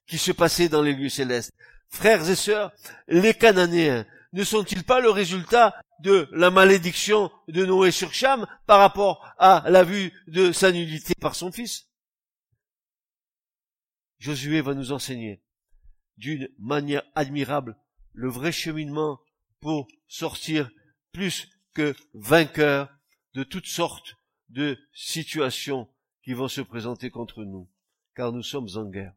qui se passait dans les lieux célestes. Frères et sœurs, les Cananéens ne sont-ils pas le résultat de la malédiction de Noé sur Cham par rapport à la vue de sa nudité par son fils? Josué va nous enseigner d'une manière admirable le vrai cheminement pour sortir plus que vainqueur de toutes sortes de situations qui vont se présenter contre nous, car nous sommes en guerre.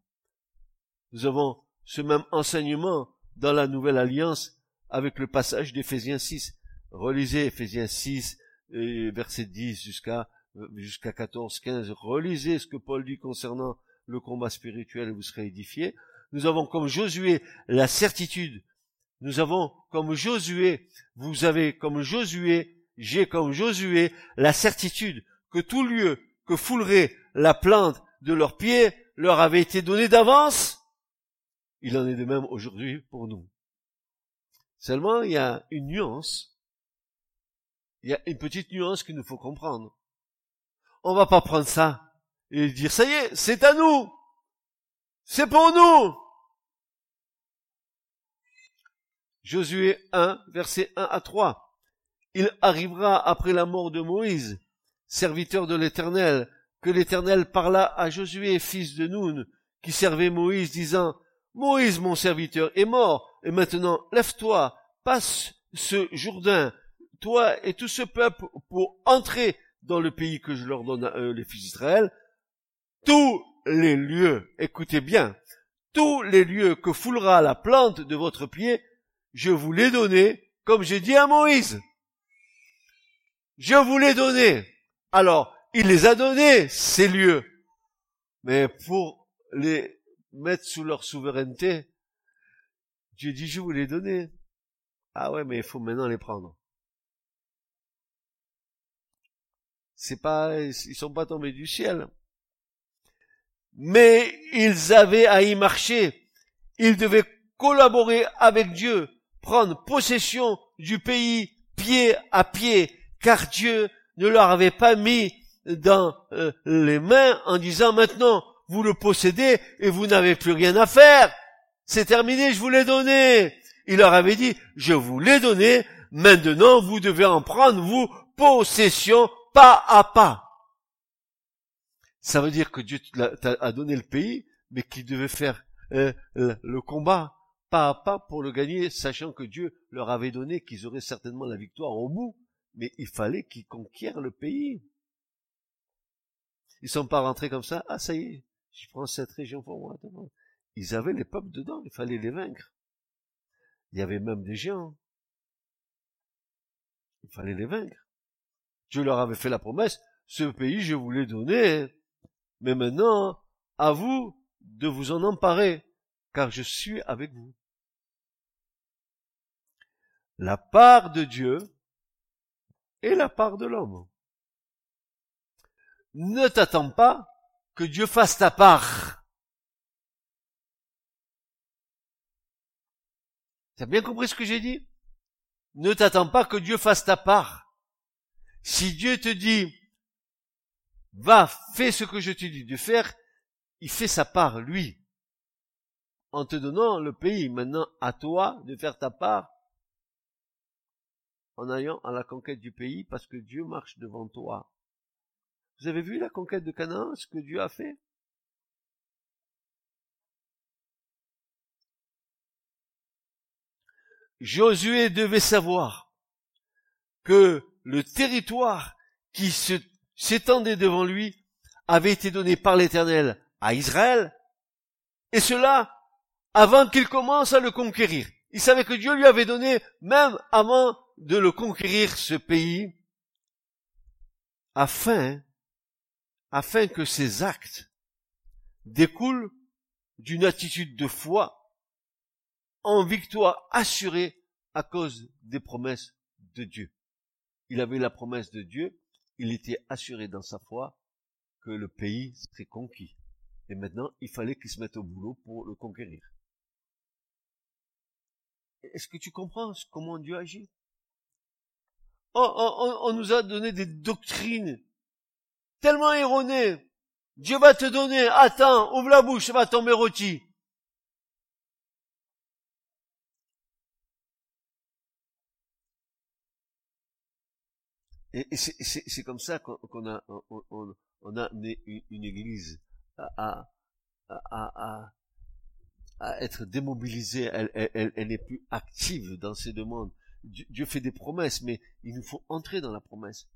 Nous avons ce même enseignement dans la nouvelle alliance avec le passage d'Éphésiens 6. Relisez Éphésiens 6, verset 10 jusqu'à jusqu'à 14, 15. Relisez ce que Paul dit concernant le combat spirituel et vous serez édifiés. Nous avons comme Josué la certitude. Nous avons comme Josué, vous avez comme Josué j'ai comme Josué la certitude que tout lieu que foulerait la plante de leurs pieds leur avait été donné d'avance. Il en est de même aujourd'hui pour nous. Seulement, il y a une nuance. Il y a une petite nuance qu'il nous faut comprendre. On va pas prendre ça et dire, ça y est, c'est à nous. C'est pour nous. Josué 1, verset 1 à 3 il arrivera après la mort de Moïse, serviteur de l'Éternel, que l'Éternel parla à Josué, fils de Noun, qui servait Moïse, disant, Moïse, mon serviteur, est mort, et maintenant, lève-toi, passe ce Jourdain, toi et tout ce peuple, pour entrer dans le pays que je leur donne à eux, les fils d'Israël, tous les lieux, écoutez bien, tous les lieux que foulera la plante de votre pied, je vous les donné, comme j'ai dit à Moïse. Je vous l'ai donné. Alors, il les a donnés, ces lieux. Mais pour les mettre sous leur souveraineté, Dieu dit, je vous les donné. Ah ouais, mais il faut maintenant les prendre. C'est pas, ils sont pas tombés du ciel. Mais ils avaient à y marcher. Ils devaient collaborer avec Dieu, prendre possession du pays pied à pied, car Dieu ne leur avait pas mis dans euh, les mains en disant maintenant vous le possédez et vous n'avez plus rien à faire. C'est terminé, je vous l'ai donné. Il leur avait dit, je vous l'ai donné, maintenant vous devez en prendre, vous, possession, pas à pas. Ça veut dire que Dieu a donné le pays, mais qu'il devait faire euh, le combat pas à pas pour le gagner, sachant que Dieu leur avait donné qu'ils auraient certainement la victoire au bout, mais il fallait qu'ils conquièrent le pays. Ils sont pas rentrés comme ça, ah ça y est, je prends cette région pour moi. Ils avaient les peuples dedans, il fallait les vaincre. Il y avait même des géants. Il fallait les vaincre. Dieu leur avait fait la promesse, ce pays je vous l'ai donné, mais maintenant, à vous de vous en emparer, car je suis avec vous. La part de Dieu et la part de l'homme. Ne t'attends pas que Dieu fasse ta part. T'as bien compris ce que j'ai dit? Ne t'attends pas que Dieu fasse ta part. Si Dieu te dit, va, fais ce que je te dis de faire, il fait sa part, lui. En te donnant le pays, maintenant à toi de faire ta part en allant à la conquête du pays parce que Dieu marche devant toi. Vous avez vu la conquête de Canaan, ce que Dieu a fait? Josué devait savoir que le territoire qui s'étendait devant lui avait été donné par l'Éternel à Israël, et cela avant qu'il commence à le conquérir. Il savait que Dieu lui avait donné, même avant de le conquérir, ce pays, afin, afin que ses actes découlent d'une attitude de foi en victoire assurée à cause des promesses de Dieu. Il avait la promesse de Dieu, il était assuré dans sa foi que le pays serait conquis. Et maintenant, il fallait qu'il se mette au boulot pour le conquérir. Est-ce que tu comprends comment Dieu agit? On, on, nous a donné des doctrines tellement erronées. Dieu va te donner, attends, ouvre la bouche, ça va tomber rôti. Et, c'est comme ça qu'on a, on, a une, église à, à, à, être démobilisée. Elle, n'est plus active dans ses demandes. Dieu fait des promesses, mais il nous faut entrer dans la promesse.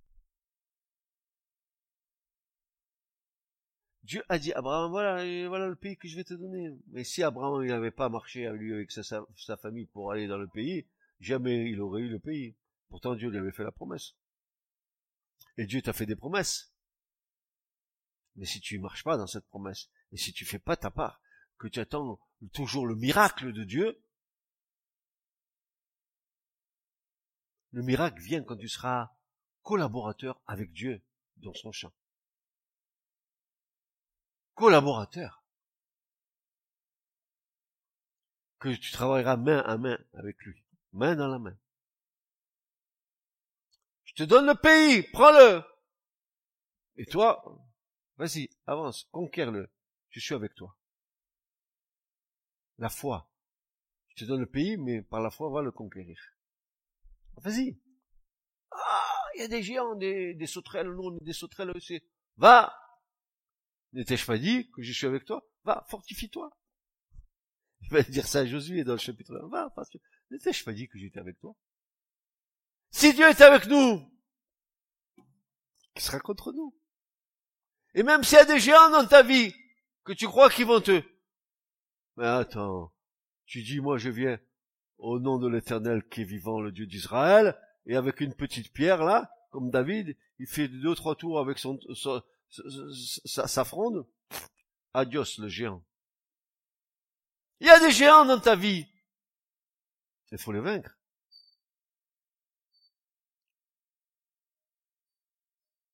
Dieu a dit à Abraham, voilà, le pays que je vais te donner. Mais si Abraham n'avait pas marché avec lui, avec sa, sa, famille pour aller dans le pays, jamais il aurait eu le pays. Pourtant Dieu lui avait fait la promesse. Et Dieu t'a fait des promesses. Mais si tu marches pas dans cette promesse, et si tu fais pas ta part, que tu attends toujours le miracle de Dieu, le miracle vient quand tu seras collaborateur avec Dieu dans son champ. Collaborateur. Que tu travailleras main à main avec lui. Main dans la main. Je te donne le pays, prends-le. Et toi, vas-y, avance, conquiers-le. Je suis avec toi. La foi. Je te donne le pays, mais par la foi, va le conquérir. Vas-y. Ah, il y a des géants, des, des sauterelles, non, des sauterelles aussi. Va. N'étais-je pas dit que je suis avec toi? Va, fortifie-toi. Il va dire ça à Josué dans le chapitre 1. Va, parce que n'étais-je pas dit que j'étais avec toi? Si Dieu est avec nous, qui sera contre nous? Et même s'il y a des géants dans ta vie, que tu crois qu'ils vont te... Mais attends, tu dis, moi je viens au nom de l'Éternel qui est vivant, le Dieu d'Israël, et avec une petite pierre là, comme David, il fait deux trois tours avec son, sa, sa fronde. Adios le géant. Il y a des géants dans ta vie. Il faut les vaincre.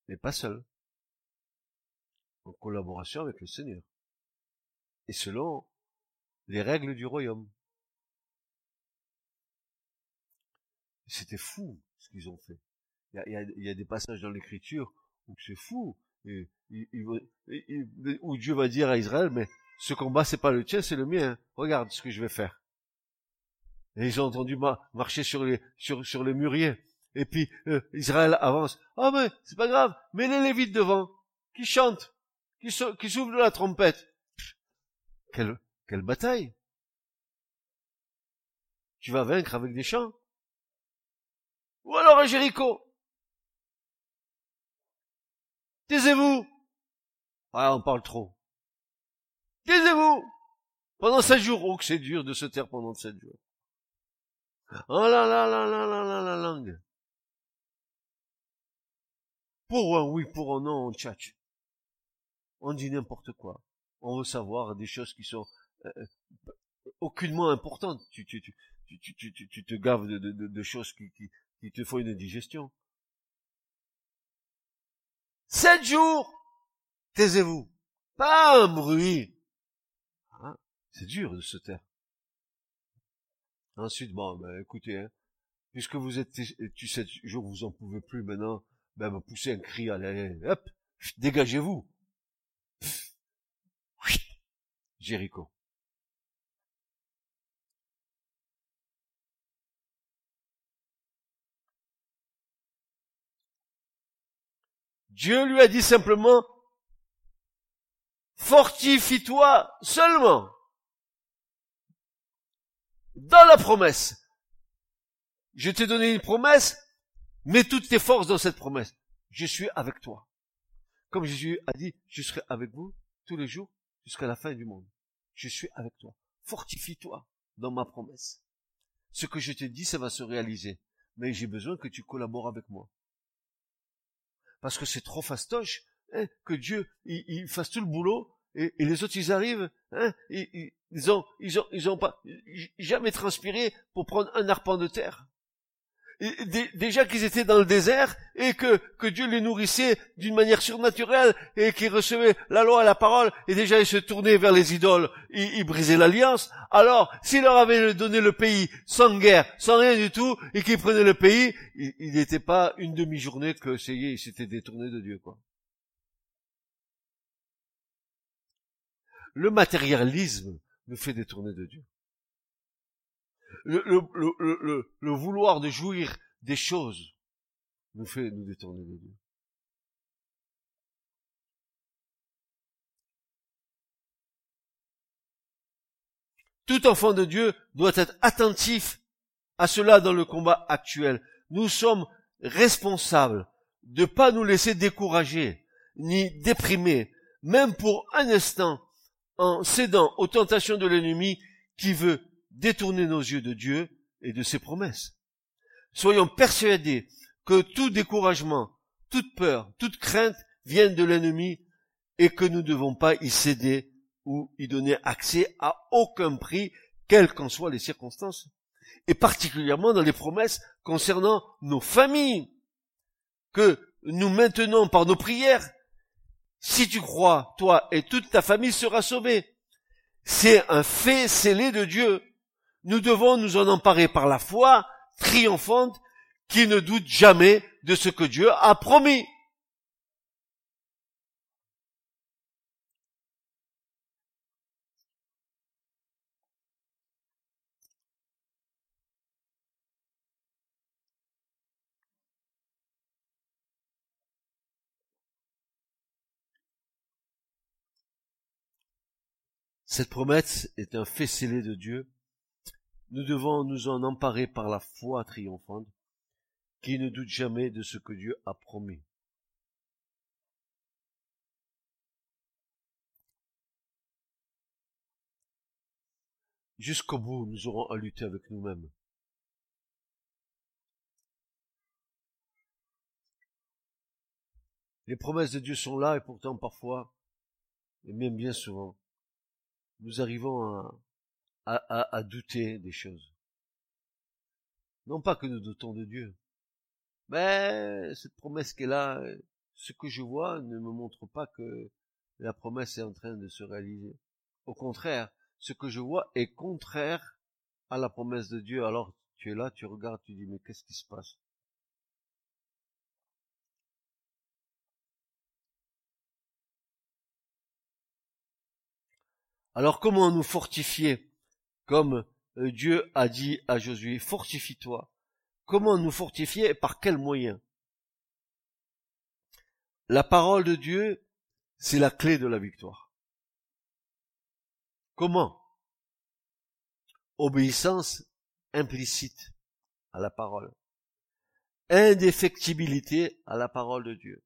Mais pas seul. En collaboration avec le Seigneur. Et selon les règles du royaume. C'était fou ce qu'ils ont fait. Il y a, y, a, des passages dans l'écriture où c'est fou. Et, où Dieu va dire à Israël, mais ce combat c'est pas le tien, c'est le mien. Regarde ce que je vais faire. Et ils ont entendu marcher sur les, sur, sur les mûriers. Et puis euh, Israël avance. Ah mais c'est pas grave, mais les Lévites devant, qui chantent, qui, qui soufflent de la trompette. Quelle, quelle bataille Tu vas vaincre avec des chants Ou alors à Jéricho Taisez-vous Ah, on parle trop. Taisez-vous Pendant sept jours. Oh, que c'est dur de se taire pendant sept jours. Oh là là là là là là la langue. Pour un oui, pour un non, on tchatche. On dit n'importe quoi. On veut savoir des choses qui sont aucunement importantes. Tu, tu, tu, tu, tu, tu, te gaves de, de, de choses qui, qui, qui te font une digestion. Sept jours Taisez-vous. Pas un bruit. Hein? C'est dur de se taire. Ensuite, bon, ben, écoutez, hein, puisque vous êtes tu sept jours, vous en pouvez plus maintenant, ben, ben poussez un cri, allez, hop, dégagez-vous. Jéricho. Dieu lui a dit simplement, fortifie-toi seulement dans la promesse. Je t'ai donné une promesse, mets toutes tes forces dans cette promesse. Je suis avec toi. Comme Jésus a dit, je serai avec vous tous les jours jusqu'à la fin du monde. Je suis avec toi. Fortifie-toi dans ma promesse. Ce que je t'ai dit, ça va se réaliser. Mais j'ai besoin que tu collabores avec moi parce que c'est trop fastoche, hein, que Dieu il, fasse tout le boulot et, les autres ils arrivent, hein, ils, ils, ont ils ont ils ont pas jamais transpiré pour prendre un arpent de terre déjà qu'ils étaient dans le désert et que, Dieu les nourrissait d'une manière surnaturelle et qu'ils recevaient la loi et la parole et déjà ils se tournaient vers les idoles, ils, brisaient l'alliance. Alors, s'il leur avait donné le pays sans guerre, sans rien du tout, et qu'ils prenaient le pays, il n'était pas une demi-journée que ça y est, ils s'étaient détournés de Dieu. Le matérialisme nous fait détourner de Dieu le, vouloir de jouir des choses nous fait nous détourner de Dieu. Tout enfant de Dieu doit être attentif à cela dans le combat actuel. Nous sommes responsables de pas nous laisser décourager, ni déprimer, même pour un instant, en cédant aux tentations de l'ennemi qui veut détourner nos yeux de Dieu et de ses promesses. Soyons persuadés que tout découragement, toute peur, toute crainte viennent de l'ennemi et que nous ne devons pas y céder ou y donner accès à aucun prix, quelles qu'en soient les circonstances, et particulièrement dans les promesses concernant nos familles, que nous maintenons par nos prières. Si tu crois, toi et toute ta famille sera sauvée. C'est un fait scellé de Dieu nous devons nous en emparer par la foi triomphante qui ne doute jamais de ce que Dieu a promis. Cette promesse est un fait de Dieu nous devons nous en emparer par la foi triomphante, qui ne doute jamais de ce que Dieu a promis. Jusqu'au bout, nous aurons à lutter avec nous-mêmes. Les promesses de Dieu sont là et pourtant parfois, et même bien souvent, nous arrivons à, à, à, à douter des choses. Non pas que nous doutons de Dieu, mais cette promesse qu'elle a, ce que je vois ne me montre pas que la promesse est en train de se réaliser. Au contraire, ce que je vois est contraire à la promesse de Dieu. Alors tu es là, tu regardes, tu dis mais qu'est-ce qui se passe? Alors comment nous fortifier? Comme euh, Dieu a dit à Josué, fortifie-toi. Comment nous fortifier et par quels moyens? La parole de Dieu, c'est la clé de la victoire. Comment? Obéissance implicite à la parole. Indéfectibilité à la parole de Dieu.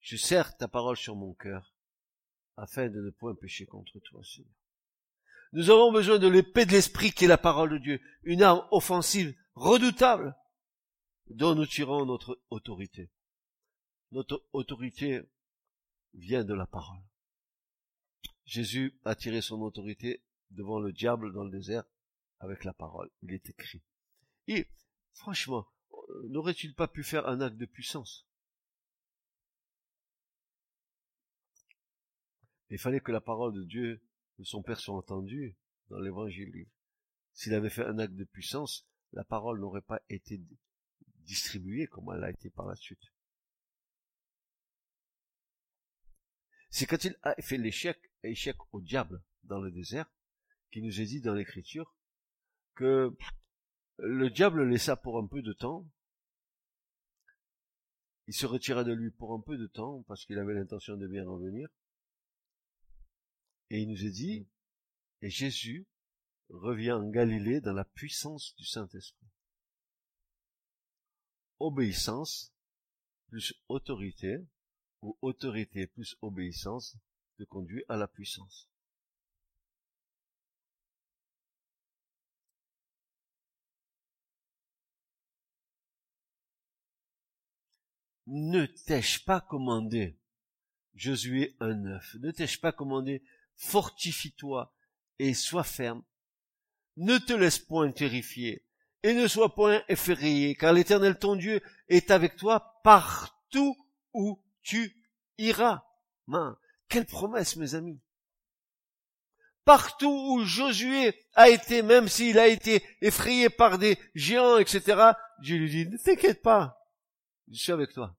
Je serre ta parole sur mon cœur, afin de ne point pécher contre toi, Seigneur. Nous avons besoin de l'épée de l'esprit qui est la parole de Dieu, une arme offensive redoutable dont nous tirons notre autorité. Notre autorité vient de la parole. Jésus a tiré son autorité devant le diable dans le désert avec la parole. Il est écrit. Et franchement, n'aurait-il pas pu faire un acte de puissance? Il fallait que la parole de Dieu, de son Père, soit entendue dans l'évangile. S'il avait fait un acte de puissance, la parole n'aurait pas été distribuée comme elle a été par la suite. C'est quand il a fait l'échec, échec au diable dans le désert, qui nous est dit dans l'écriture, que le diable laissa pour un peu de temps, il se retira de lui pour un peu de temps, parce qu'il avait l'intention de bien revenir, et il nous est dit, et Jésus revient en Galilée dans la puissance du Saint-Esprit. Obéissance plus autorité, ou autorité plus obéissance, te conduit à la puissance. Ne t'ai-je pas commandé, Josué 1.9, ne t'ai-je pas commandé fortifie-toi et sois ferme. Ne te laisse point terrifier et ne sois point effrayé, car l'Éternel ton Dieu est avec toi partout où tu iras. quelle promesse, mes amis. Partout où Josué a été, même s'il a été effrayé par des géants, etc., Dieu lui dit, ne t'inquiète pas, je suis avec toi.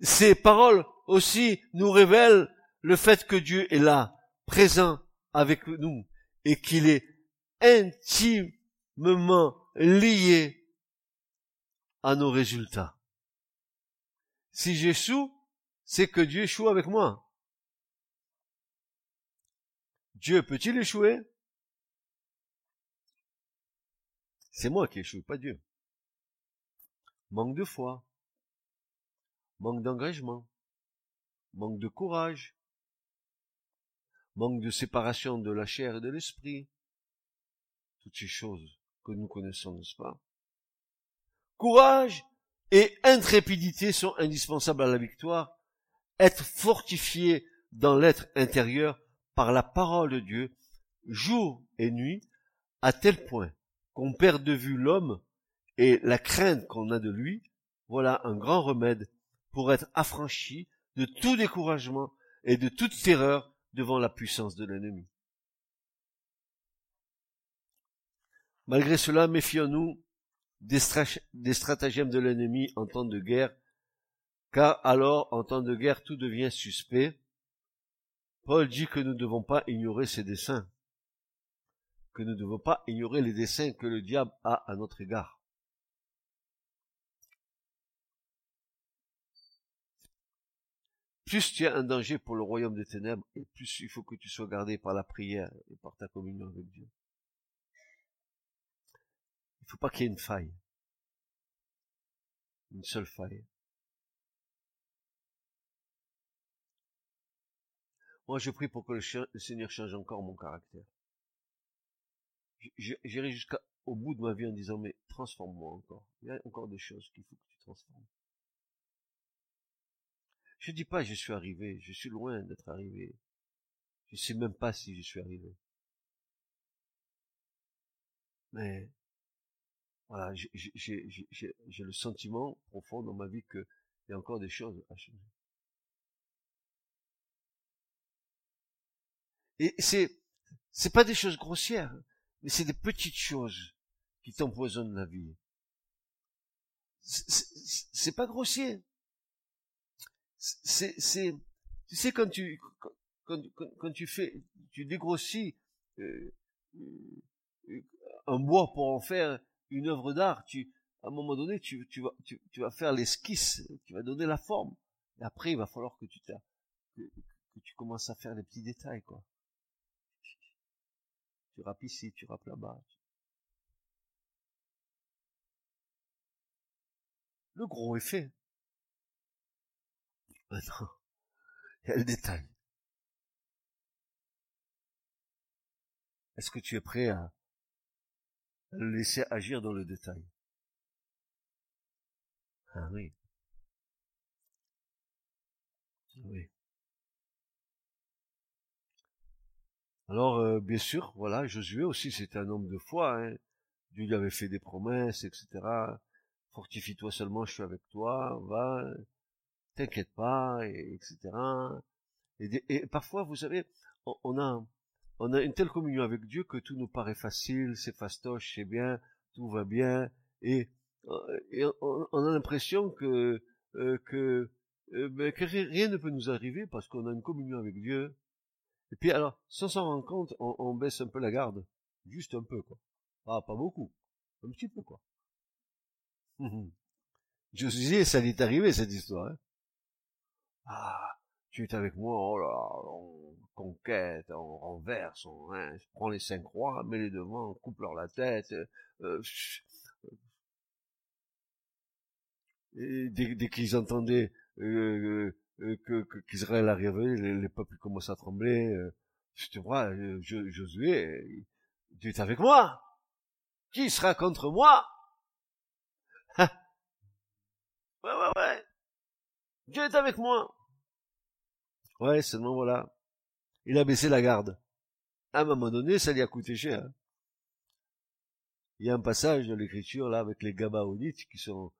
Ces paroles aussi nous révèlent le fait que Dieu est là, présent avec nous, et qu'il est intimement lié à nos résultats. Si j'échoue, c'est que Dieu échoue avec moi. Dieu peut-il échouer? C'est moi qui échoue, pas Dieu. Manque de foi, manque d'engagement, manque de courage, manque de séparation de la chair et de l'esprit, toutes ces choses que nous connaissons, n'est-ce pas? Courage et intrépidité sont indispensables à la victoire, être fortifié dans l'être intérieur par la parole de Dieu, jour et nuit, à tel point qu'on perd de vue l'homme et la crainte qu'on a de lui, voilà un grand remède pour être affranchi de tout découragement et de toute terreur devant la puissance de l'ennemi. Malgré cela, méfions-nous des, stratagèmes de l'ennemi en temps de guerre, car alors, en temps de guerre, tout devient suspect. Paul dit que nous ne devons pas ignorer ses desseins, que nous ne devons pas ignorer les desseins que le diable a à notre égard. Plus tu as un danger pour le royaume des ténèbres, et plus il faut que tu sois gardé par la prière et par ta communion avec Dieu. Il ne faut pas qu'il y ait une faille. Une seule faille. Moi, je prie pour que le, Seigneur change encore mon caractère. J'irai jusqu'au bout de ma vie en disant, mais transforme-moi encore. Il y a encore des choses qu'il faut que tu transformes. Je dis pas je suis arrivé, je suis loin d'être arrivé. Je sais même pas si je suis arrivé. Mais voilà, j'ai le sentiment profond dans ma vie qu'il y a encore des choses à changer. Et c'est c'est pas des choses grossières, mais c'est des petites choses qui t'empoisonnent la vie. C'est pas grossier. C'est, c'est, tu sais quand tu, quand, quand, tu fais, tu dégrossis euh, euh, un bois pour en faire une œuvre d'art, tu, à un moment donné, tu, tu vas, tu, vas faire l'esquisse, tu vas donner la forme. Et après, il va falloir que tu que tu commences à faire les petits détails, quoi. Tu rappes ici, tu rappes là-bas. Le gros est fait. Maintenant, il y a le détail. Est-ce que tu es prêt à le laisser agir dans le détail? Ah oui. Oui. Alors, euh, bien sûr, voilà, Josué aussi, c'était un homme de foi. Hein. Dieu lui avait fait des promesses, etc. Fortifie-toi seulement, je suis avec toi, va, t'inquiète pas, et, etc. Et, parfois, vous savez, on, a on a une telle communion avec Dieu que tout nous paraît facile, c'est fastoche, c'est bien, tout va bien, et, euh, on, a l'impression que euh, que, ben, que rien ne peut nous arriver parce qu'on a une communion avec Dieu et puis alors, sans s'en rendre compte, on, baisse un peu la garde. Juste un peu, quoi. Ah, pas beaucoup. Un petit peu, quoi. Je disais, ça lui est arrivé, cette histoire. Hein. Ah, tu es avec moi, oh là, on conquête, on renverse, on hein, prend les cinq rois, met les devant, on coupe leur la tête. Euh, et dès, qu'ils entendaient euh, euh, que qu'Israël arrivait, les, les, peuples commencent à trembler. Euh, te vois, euh, Josué, tu es avec moi Qui sera contre moi? Dieu est avec moi. Ouais, seulement voilà. Il a baissé la garde. À un moment donné, ça lui a coûté cher. Il y a un passage dans l'écriture, là, avec les Gabaonites qui sont,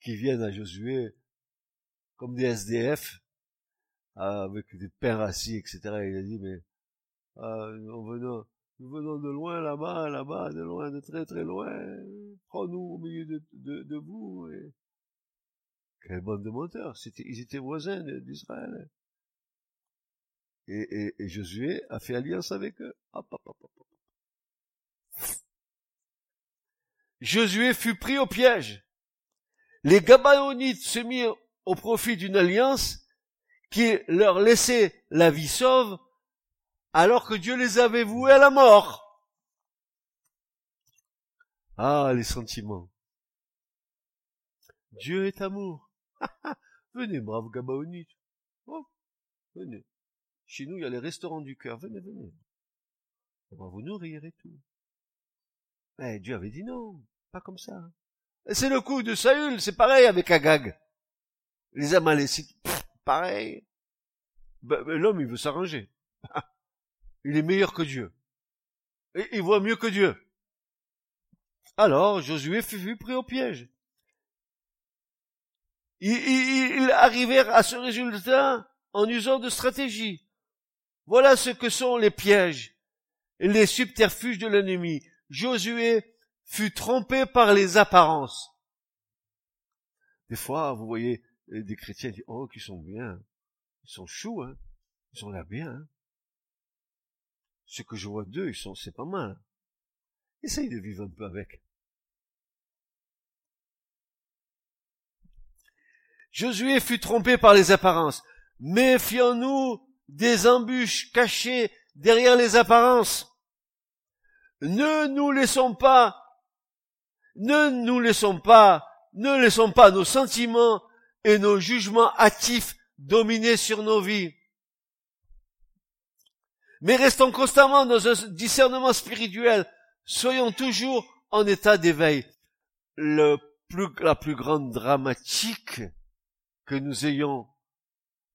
qui viennent à Josué comme des SDF, avec des pains rassis, etc. il a dit, mais euh, nous, venons, nous venons de loin là-bas, là-bas, de loin, de très très loin, prends-nous au milieu de, de, de vous. Et... Quelle bande de monteurs, c'était, ils étaient voisins d'Israël. Et, et, et, Josué a fait alliance avec eux. Hop, Josué fut pris au piège. Les Gabaonites se mirent au profit d'une alliance qui leur laissait la vie sauve alors que Dieu les avait voués à la mort. Ah, les sentiments. Dieu est amour. venez, brave Gabaonite. Oh, venez. Chez nous, il y a les restaurants du cœur. Venez, venez. On va vous nourrir et tout. Mais Dieu avait dit non, pas comme ça. C'est le coup de Saül, c'est pareil avec Agag. Les Amalécites, pareil. Ben, ben, l'homme, il veut s'arranger. il est meilleur que Dieu. Il voit mieux que Dieu. Alors, Josué fut pris au piège. Ils, il, arrivèrent à ce résultat en usant de stratégie. Voilà ce que sont les pièges les subterfuges de l'ennemi. Josué fut trompé par les apparences. Des fois, vous voyez, des chrétiens disent, oh, qui sont bien. Ils sont choux, hein. Ils ont l'air bien, hein. Ce que je vois d'eux, ils sont, c'est pas mal. Essaye de vivre un peu avec. Josué fut trompé par les apparences. Méfions-nous des embûches cachées derrière les apparences. Ne nous laissons pas, ne nous laissons pas, ne laissons pas nos sentiments et nos jugements hâtifs dominer sur nos vies. Mais restons constamment dans un discernement spirituel. Soyons toujours en état d'éveil. La plus grande dramatique que nous ayons,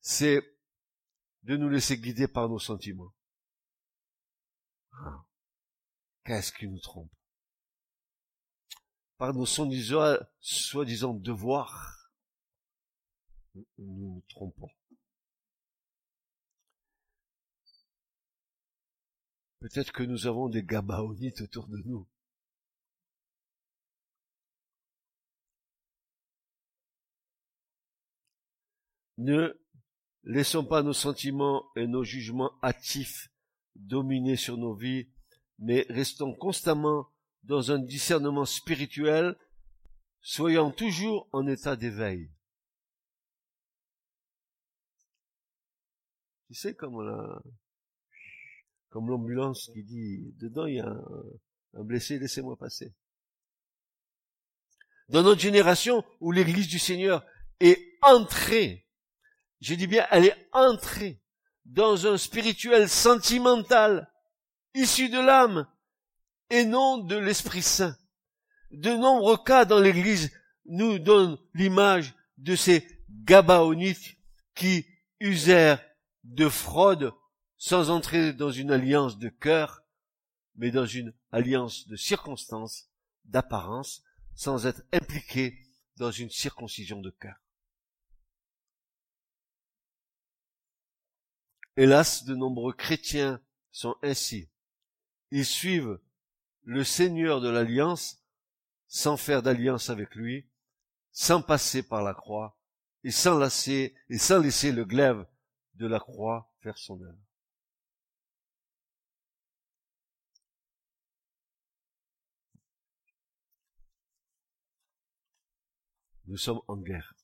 c'est de nous laisser guider par nos sentiments. Ah. Qu'est-ce qui nous trompe? Par nos soi-disant devoirs nous nous trompons. Peut-être que nous avons des gabaonites autour de nous. Ne laissons pas nos sentiments et nos jugements hâtifs dominer sur nos vies, mais restons constamment dans un discernement spirituel, soyant toujours en état d'éveil. Tu sais, comme la, comme l'ambulance qui dit, dedans il y a un, blessé, laissez-moi passer. Dans notre génération où l'église du Seigneur est entrée, je dis bien, elle est entrée dans un spirituel sentimental, issu de l'âme, et non de l'Esprit Saint. De nombreux cas dans l'église nous donnent l'image de ces Gabaonites qui usèrent de fraude sans entrer dans une alliance de cœur, mais dans une alliance de circonstances, d'apparence, sans être impliqués dans une circoncision de cœur. Hélas, de nombreux chrétiens sont ainsi. Ils suivent le Seigneur de l'alliance sans faire d'alliance avec lui, sans passer par la croix, et sans et sans laisser le glaive de la croix faire son œuvre. Nous sommes en guerre.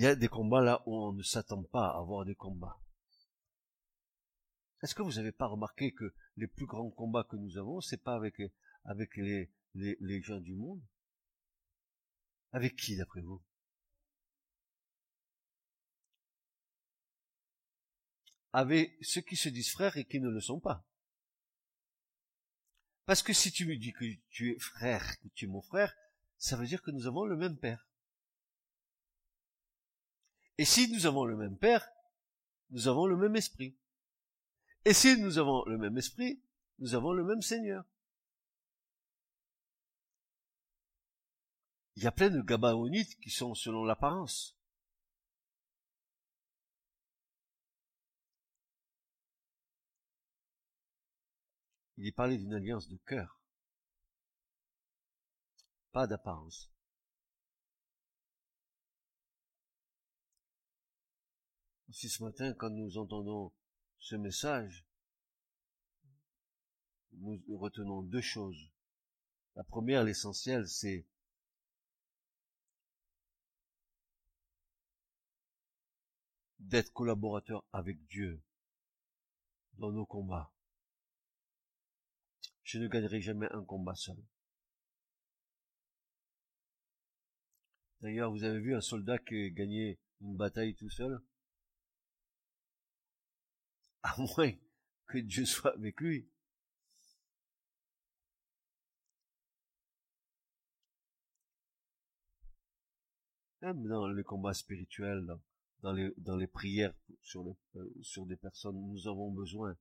Il y a des combats là où on ne s'attend pas à avoir des combats. Est-ce que vous n'avez pas remarqué que les plus grands combats que nous avons, c'est pas avec les, les, gens du monde? Avec qui, d'après vous? Avec ceux qui se disent frères et qui ne le sont pas. Parce que si tu me dis que tu es frère, que tu es mon frère, ça veut dire que nous avons le même père. Et si nous avons le même père, nous avons le même esprit. Et si nous avons le même esprit, nous avons le même Seigneur. Il y a plein de Gabaonites qui sont selon l'apparence. Il est parlé d'une alliance de cœur, pas d'apparence. Si ce matin, quand nous entendons ce message, nous retenons deux choses. La première, l'essentiel, c'est d'être collaborateur avec Dieu dans nos combats. Je ne gagnerai jamais un combat seul. D'ailleurs, vous avez vu un soldat qui gagné une bataille tout seul? À moins que Dieu soit avec lui. Même dans les combats spirituels, dans les, dans les prières sur, euh, sur des personnes. Nous avons besoin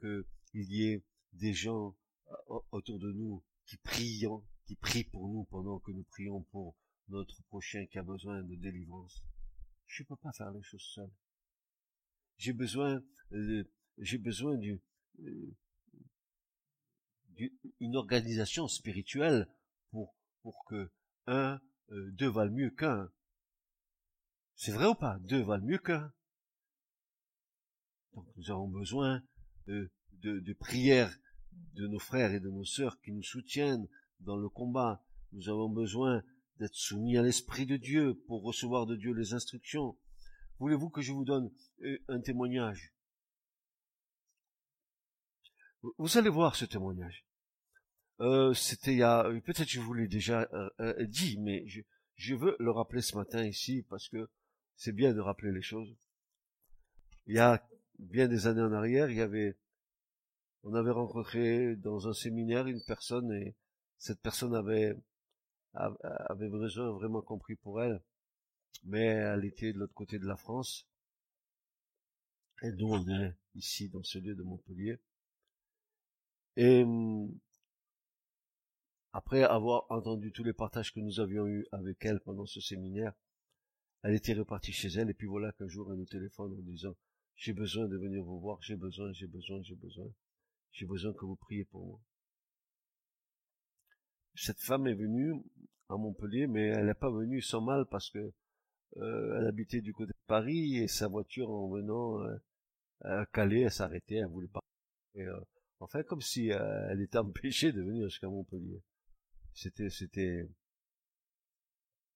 qu'il y ait des gens euh, autour de nous qui prient, qui prient pour nous pendant que nous prions pour notre prochain qui a besoin de délivrance. Je ne peux pas faire les choses seul. J'ai besoin, euh, j'ai besoin d'une une organisation spirituelle pour pour que un, deux valent mieux qu'un. C'est vrai ou pas? Deux valent mieux qu'un. Donc nous avons besoin de, de, prières de nos frères et de nos sœurs qui nous soutiennent dans le combat. Nous avons besoin d'être soumis à l'Esprit de Dieu pour recevoir de Dieu les instructions. Voulez-vous que je vous donne euh, un témoignage? Vous allez voir ce témoignage. Euh, C'était il y a, peut-être je vous l'ai déjà euh, euh, dit, mais je, je veux le rappeler ce matin ici parce que c'est bien de rappeler les choses. Il y a bien des années en arrière, il y avait, on avait rencontré dans un séminaire une personne et cette personne avait, avait vraiment compris pour elle, mais elle était de l'autre côté de la France. Et nous, on est ici, dans ce lieu de Montpellier. Et hum, après avoir entendu tous les partages que nous avions eus avec elle pendant ce séminaire, elle était repartie chez elle, et puis voilà qu'un jour elle nous téléphone en disant, j'ai besoin de venir vous voir, j'ai besoin, j'ai besoin, j'ai besoin. J'ai besoin que vous priez pour moi. Cette femme est venue à Montpellier, mais elle n'est pas venue sans mal parce que euh, elle habitait du côté de Paris et sa voiture en venant euh, à Calais, elle s'arrêtait, elle voulait pas. Et, euh, enfin, comme si elle était empêchée de venir jusqu'à Montpellier. C'était, c'était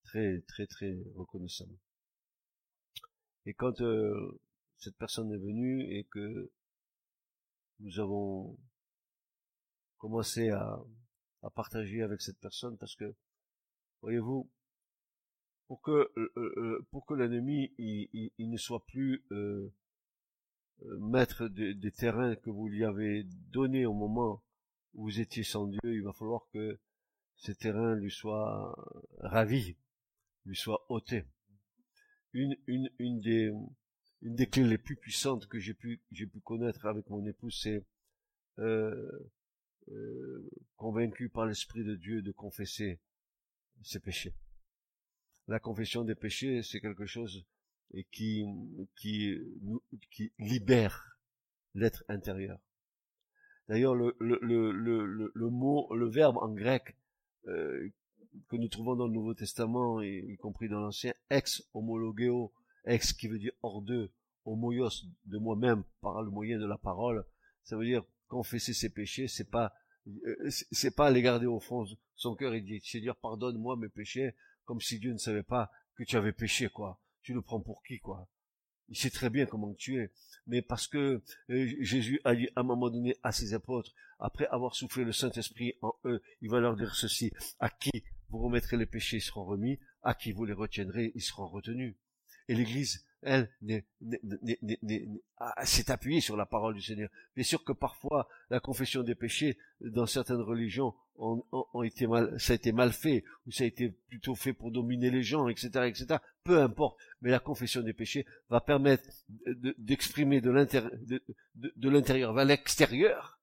très, très, très reconnaissant. Et quand cette personne est venue et que nous avons commencé à, à partager avec cette personne, parce que, voyez-vous, pour que euh, euh, euh, pour que l'ennemi il, ne soit plus maître des terrains que vous lui avez donnés au moment où vous étiez sans Dieu, il va falloir que ces terrains lui soient ravis, lui soient ôtés. Une, une, une des une des clés les plus puissantes que j'ai pu j'ai pu connaître avec mon épouse, c'est convaincu par l'esprit de Dieu de confesser ses péchés la confession des péchés, c'est quelque chose qui, qui, qui libère l'être intérieur. D'ailleurs, le, le, le, le, mot, le verbe en grec euh, que nous trouvons dans le Nouveau Testament, y, compris dans l'Ancien, ex homologeo, ex qui veut dire hors d'eux, homoios de moi-même par le moyen de la parole, ça veut dire confesser ses péchés, c'est pas euh, c'est pas les garder au fond son cœur et dire pardonne-moi mes péchés, comme si Dieu ne savait pas que tu avais péché, quoi. Tu le prends pour qui, quoi? Il sait très bien comment tu es. Mais parce que euh, Jésus a dit à un moment donné à ses apôtres, après avoir soufflé le Saint-Esprit en eux, il va leur dire ceci, à qui vous remettrez les péchés, ils seront remis, à qui vous les retiendrez, ils seront retenus. Et l'Église, elle, s'est appuyée sur la parole du Seigneur. Bien sûr que parfois, la confession des péchés, dans certaines religions, ont, ont, été mal, ça a été mal fait, ou ça a été plutôt fait pour dominer les gens, etc., etc. Peu importe. Mais la confession des péchés va permettre d'exprimer de, de l'intérieur vers l'extérieur.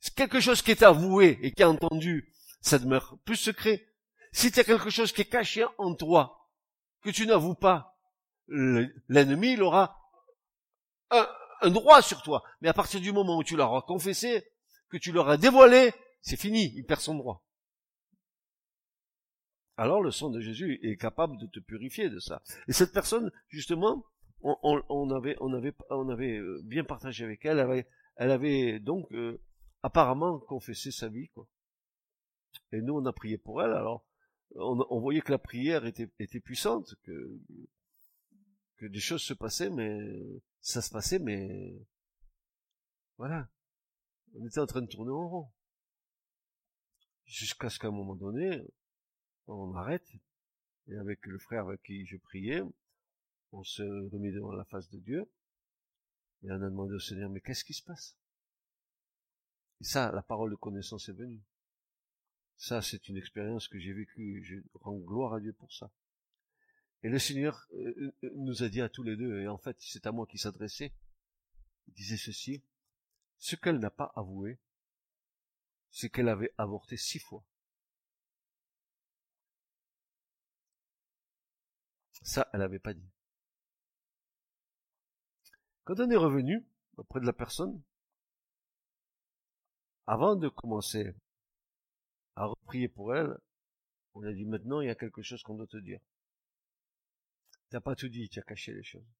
C'est quelque chose qui est avoué et qui est entendu, ça demeure plus secret. Si tu as quelque chose qui est caché en toi, que tu n'avoues pas, l'ennemi, il aura un, droit sur toi. Mais à partir du moment où tu l'auras confessé, que tu l'auras dévoilé, c'est fini, il perd son droit. Alors le sang de Jésus est capable de te purifier de ça. Et cette personne, justement, on, avait, euh, bien partagé avec elle. Elle avait, donc euh, apparemment confessé sa vie, quoi. Et nous, on a prié pour elle. Alors, on, on voyait que la prière était, était puissante, que que des choses se passaient, mais ça se passait, mais voilà. On était en train de tourner en rond. Jusqu'à ce qu'à un moment donné, on arrête, et avec le frère avec qui je priais, on se remet devant la face de Dieu, et on a demandé au Seigneur, mais qu'est-ce qui se passe? Et ça, la parole de connaissance est venue. Ça, c'est une expérience que j'ai vécue, je rends gloire à Dieu pour ça. Et le Seigneur euh, euh, nous a dit à tous les deux, et en fait c'est à moi qui s'adressait, il disait ceci, ce qu'elle n'a pas avoué, c'est qu'elle avait avorté six fois. Ça, elle n'avait pas dit. Quand on est revenu auprès de la personne, avant de commencer à reprier pour elle, on a dit maintenant il y a quelque chose qu'on doit te dire. T'as pas tout dit, tu as caché les choses.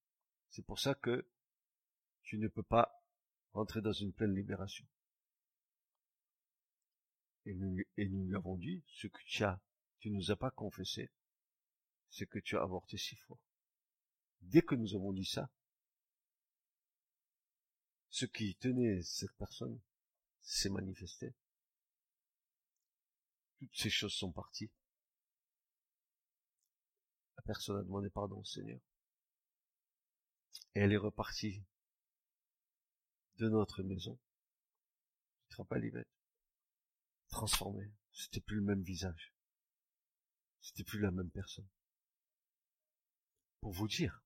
C'est pour ça que tu ne peux pas rentrer dans une pleine libération. Et nous, et lui avons dit, ce que tu as, tu nous as pas confessé, c'est que tu as avorté six fois. Dès que nous avons dit ça, ce qui tenait cette personne s'est manifesté. Toutes ces choses sont parties personne a demandé pardon au Seigneur. Et elle est repartie de notre maison. Tu te rappelles, Transformée. C'était plus le même visage. C'était plus la même personne. Pour vous dire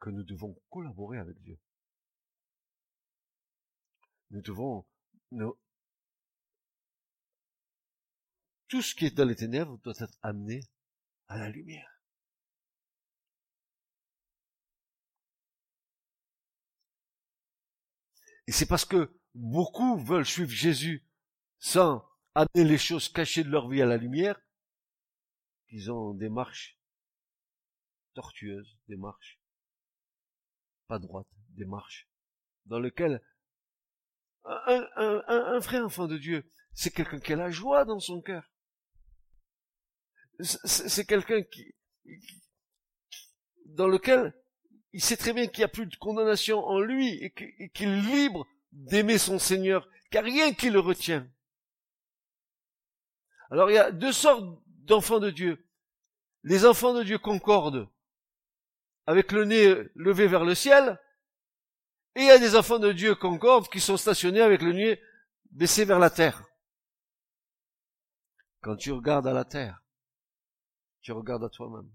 que nous devons collaborer avec Dieu. Nous devons, nous, tout ce qui est dans les ténèbres doit être amené à la lumière. Et c'est parce que beaucoup veulent suivre Jésus sans amener les choses cachées de leur vie à la lumière, qu'ils ont des marches tortueuses, des marches pas droites, des marches dans lesquelles un, un, vrai enfant de Dieu, c'est quelqu'un qui a la joie dans son cœur. C'est quelqu'un qui, dans lequel il sait très bien qu'il n'y a plus de condamnation en lui et qu'il est libre d'aimer son Seigneur, car rien qui le retient. Alors il y a deux sortes d'enfants de Dieu. Les enfants de Dieu concordent avec le nez levé vers le ciel, et il y a des enfants de Dieu concordent qui sont stationnés avec le nez baissé vers la terre. Quand tu regardes à la terre, tu regardes à toi-même.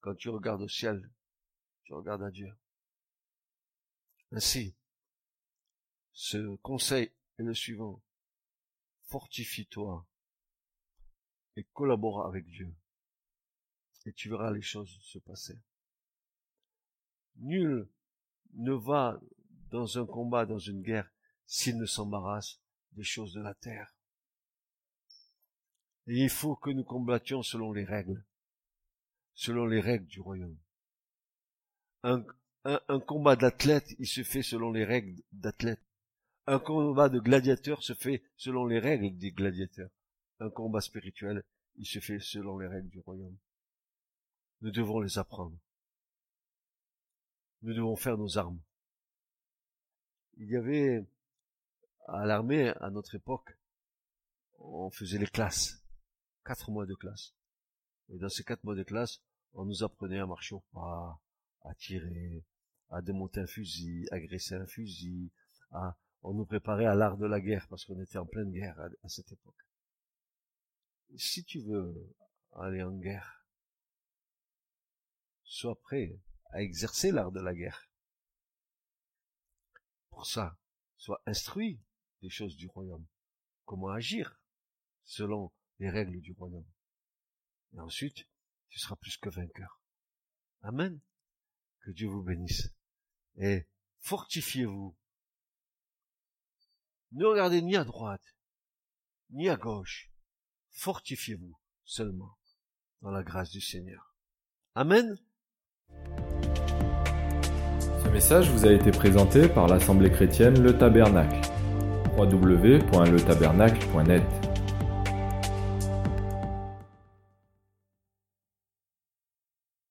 Quand tu regardes au ciel, tu regardes à Dieu. Ainsi, ce conseil est le suivant. Fortifie-toi et collabore avec Dieu. Et tu verras les choses se passer. Nul ne va dans un combat, dans une guerre, s'il ne s'embarrasse des choses de la terre. Et il faut que nous combattions selon les règles, selon les règles du royaume. Un, combat d'athlète, il se fait selon les règles d'athlète. Un combat de gladiateur se fait selon les règles des gladiateurs. Un combat spirituel, il se fait selon les règles du royaume. Nous devons les apprendre. Nous devons faire nos armes. Il y avait à l'armée, à notre époque, on faisait les classes. Quatre mois de classe. Et dans ces quatre mois de classe, on nous apprenait à marcher au pas, à tirer, à démonter un fusil, à graisser un fusil, à, on nous préparait à l'art de la guerre parce qu'on était en pleine guerre à cette époque si tu veux aller en guerre, sois prêt à exercer l'art de la guerre. Pour ça, sois instruit des choses du royaume, comment agir selon les règles du royaume. Et ensuite, tu seras plus que vainqueur. Amen. Que Dieu vous bénisse. Et fortifiez-vous. Ne regardez ni à droite, ni à gauche, fortifiez-vous seulement dans la grâce du Seigneur. Amen.
Ce message vous a été présenté par l'Assemblée chrétienne Le Tabernacle. www.letabernacle.net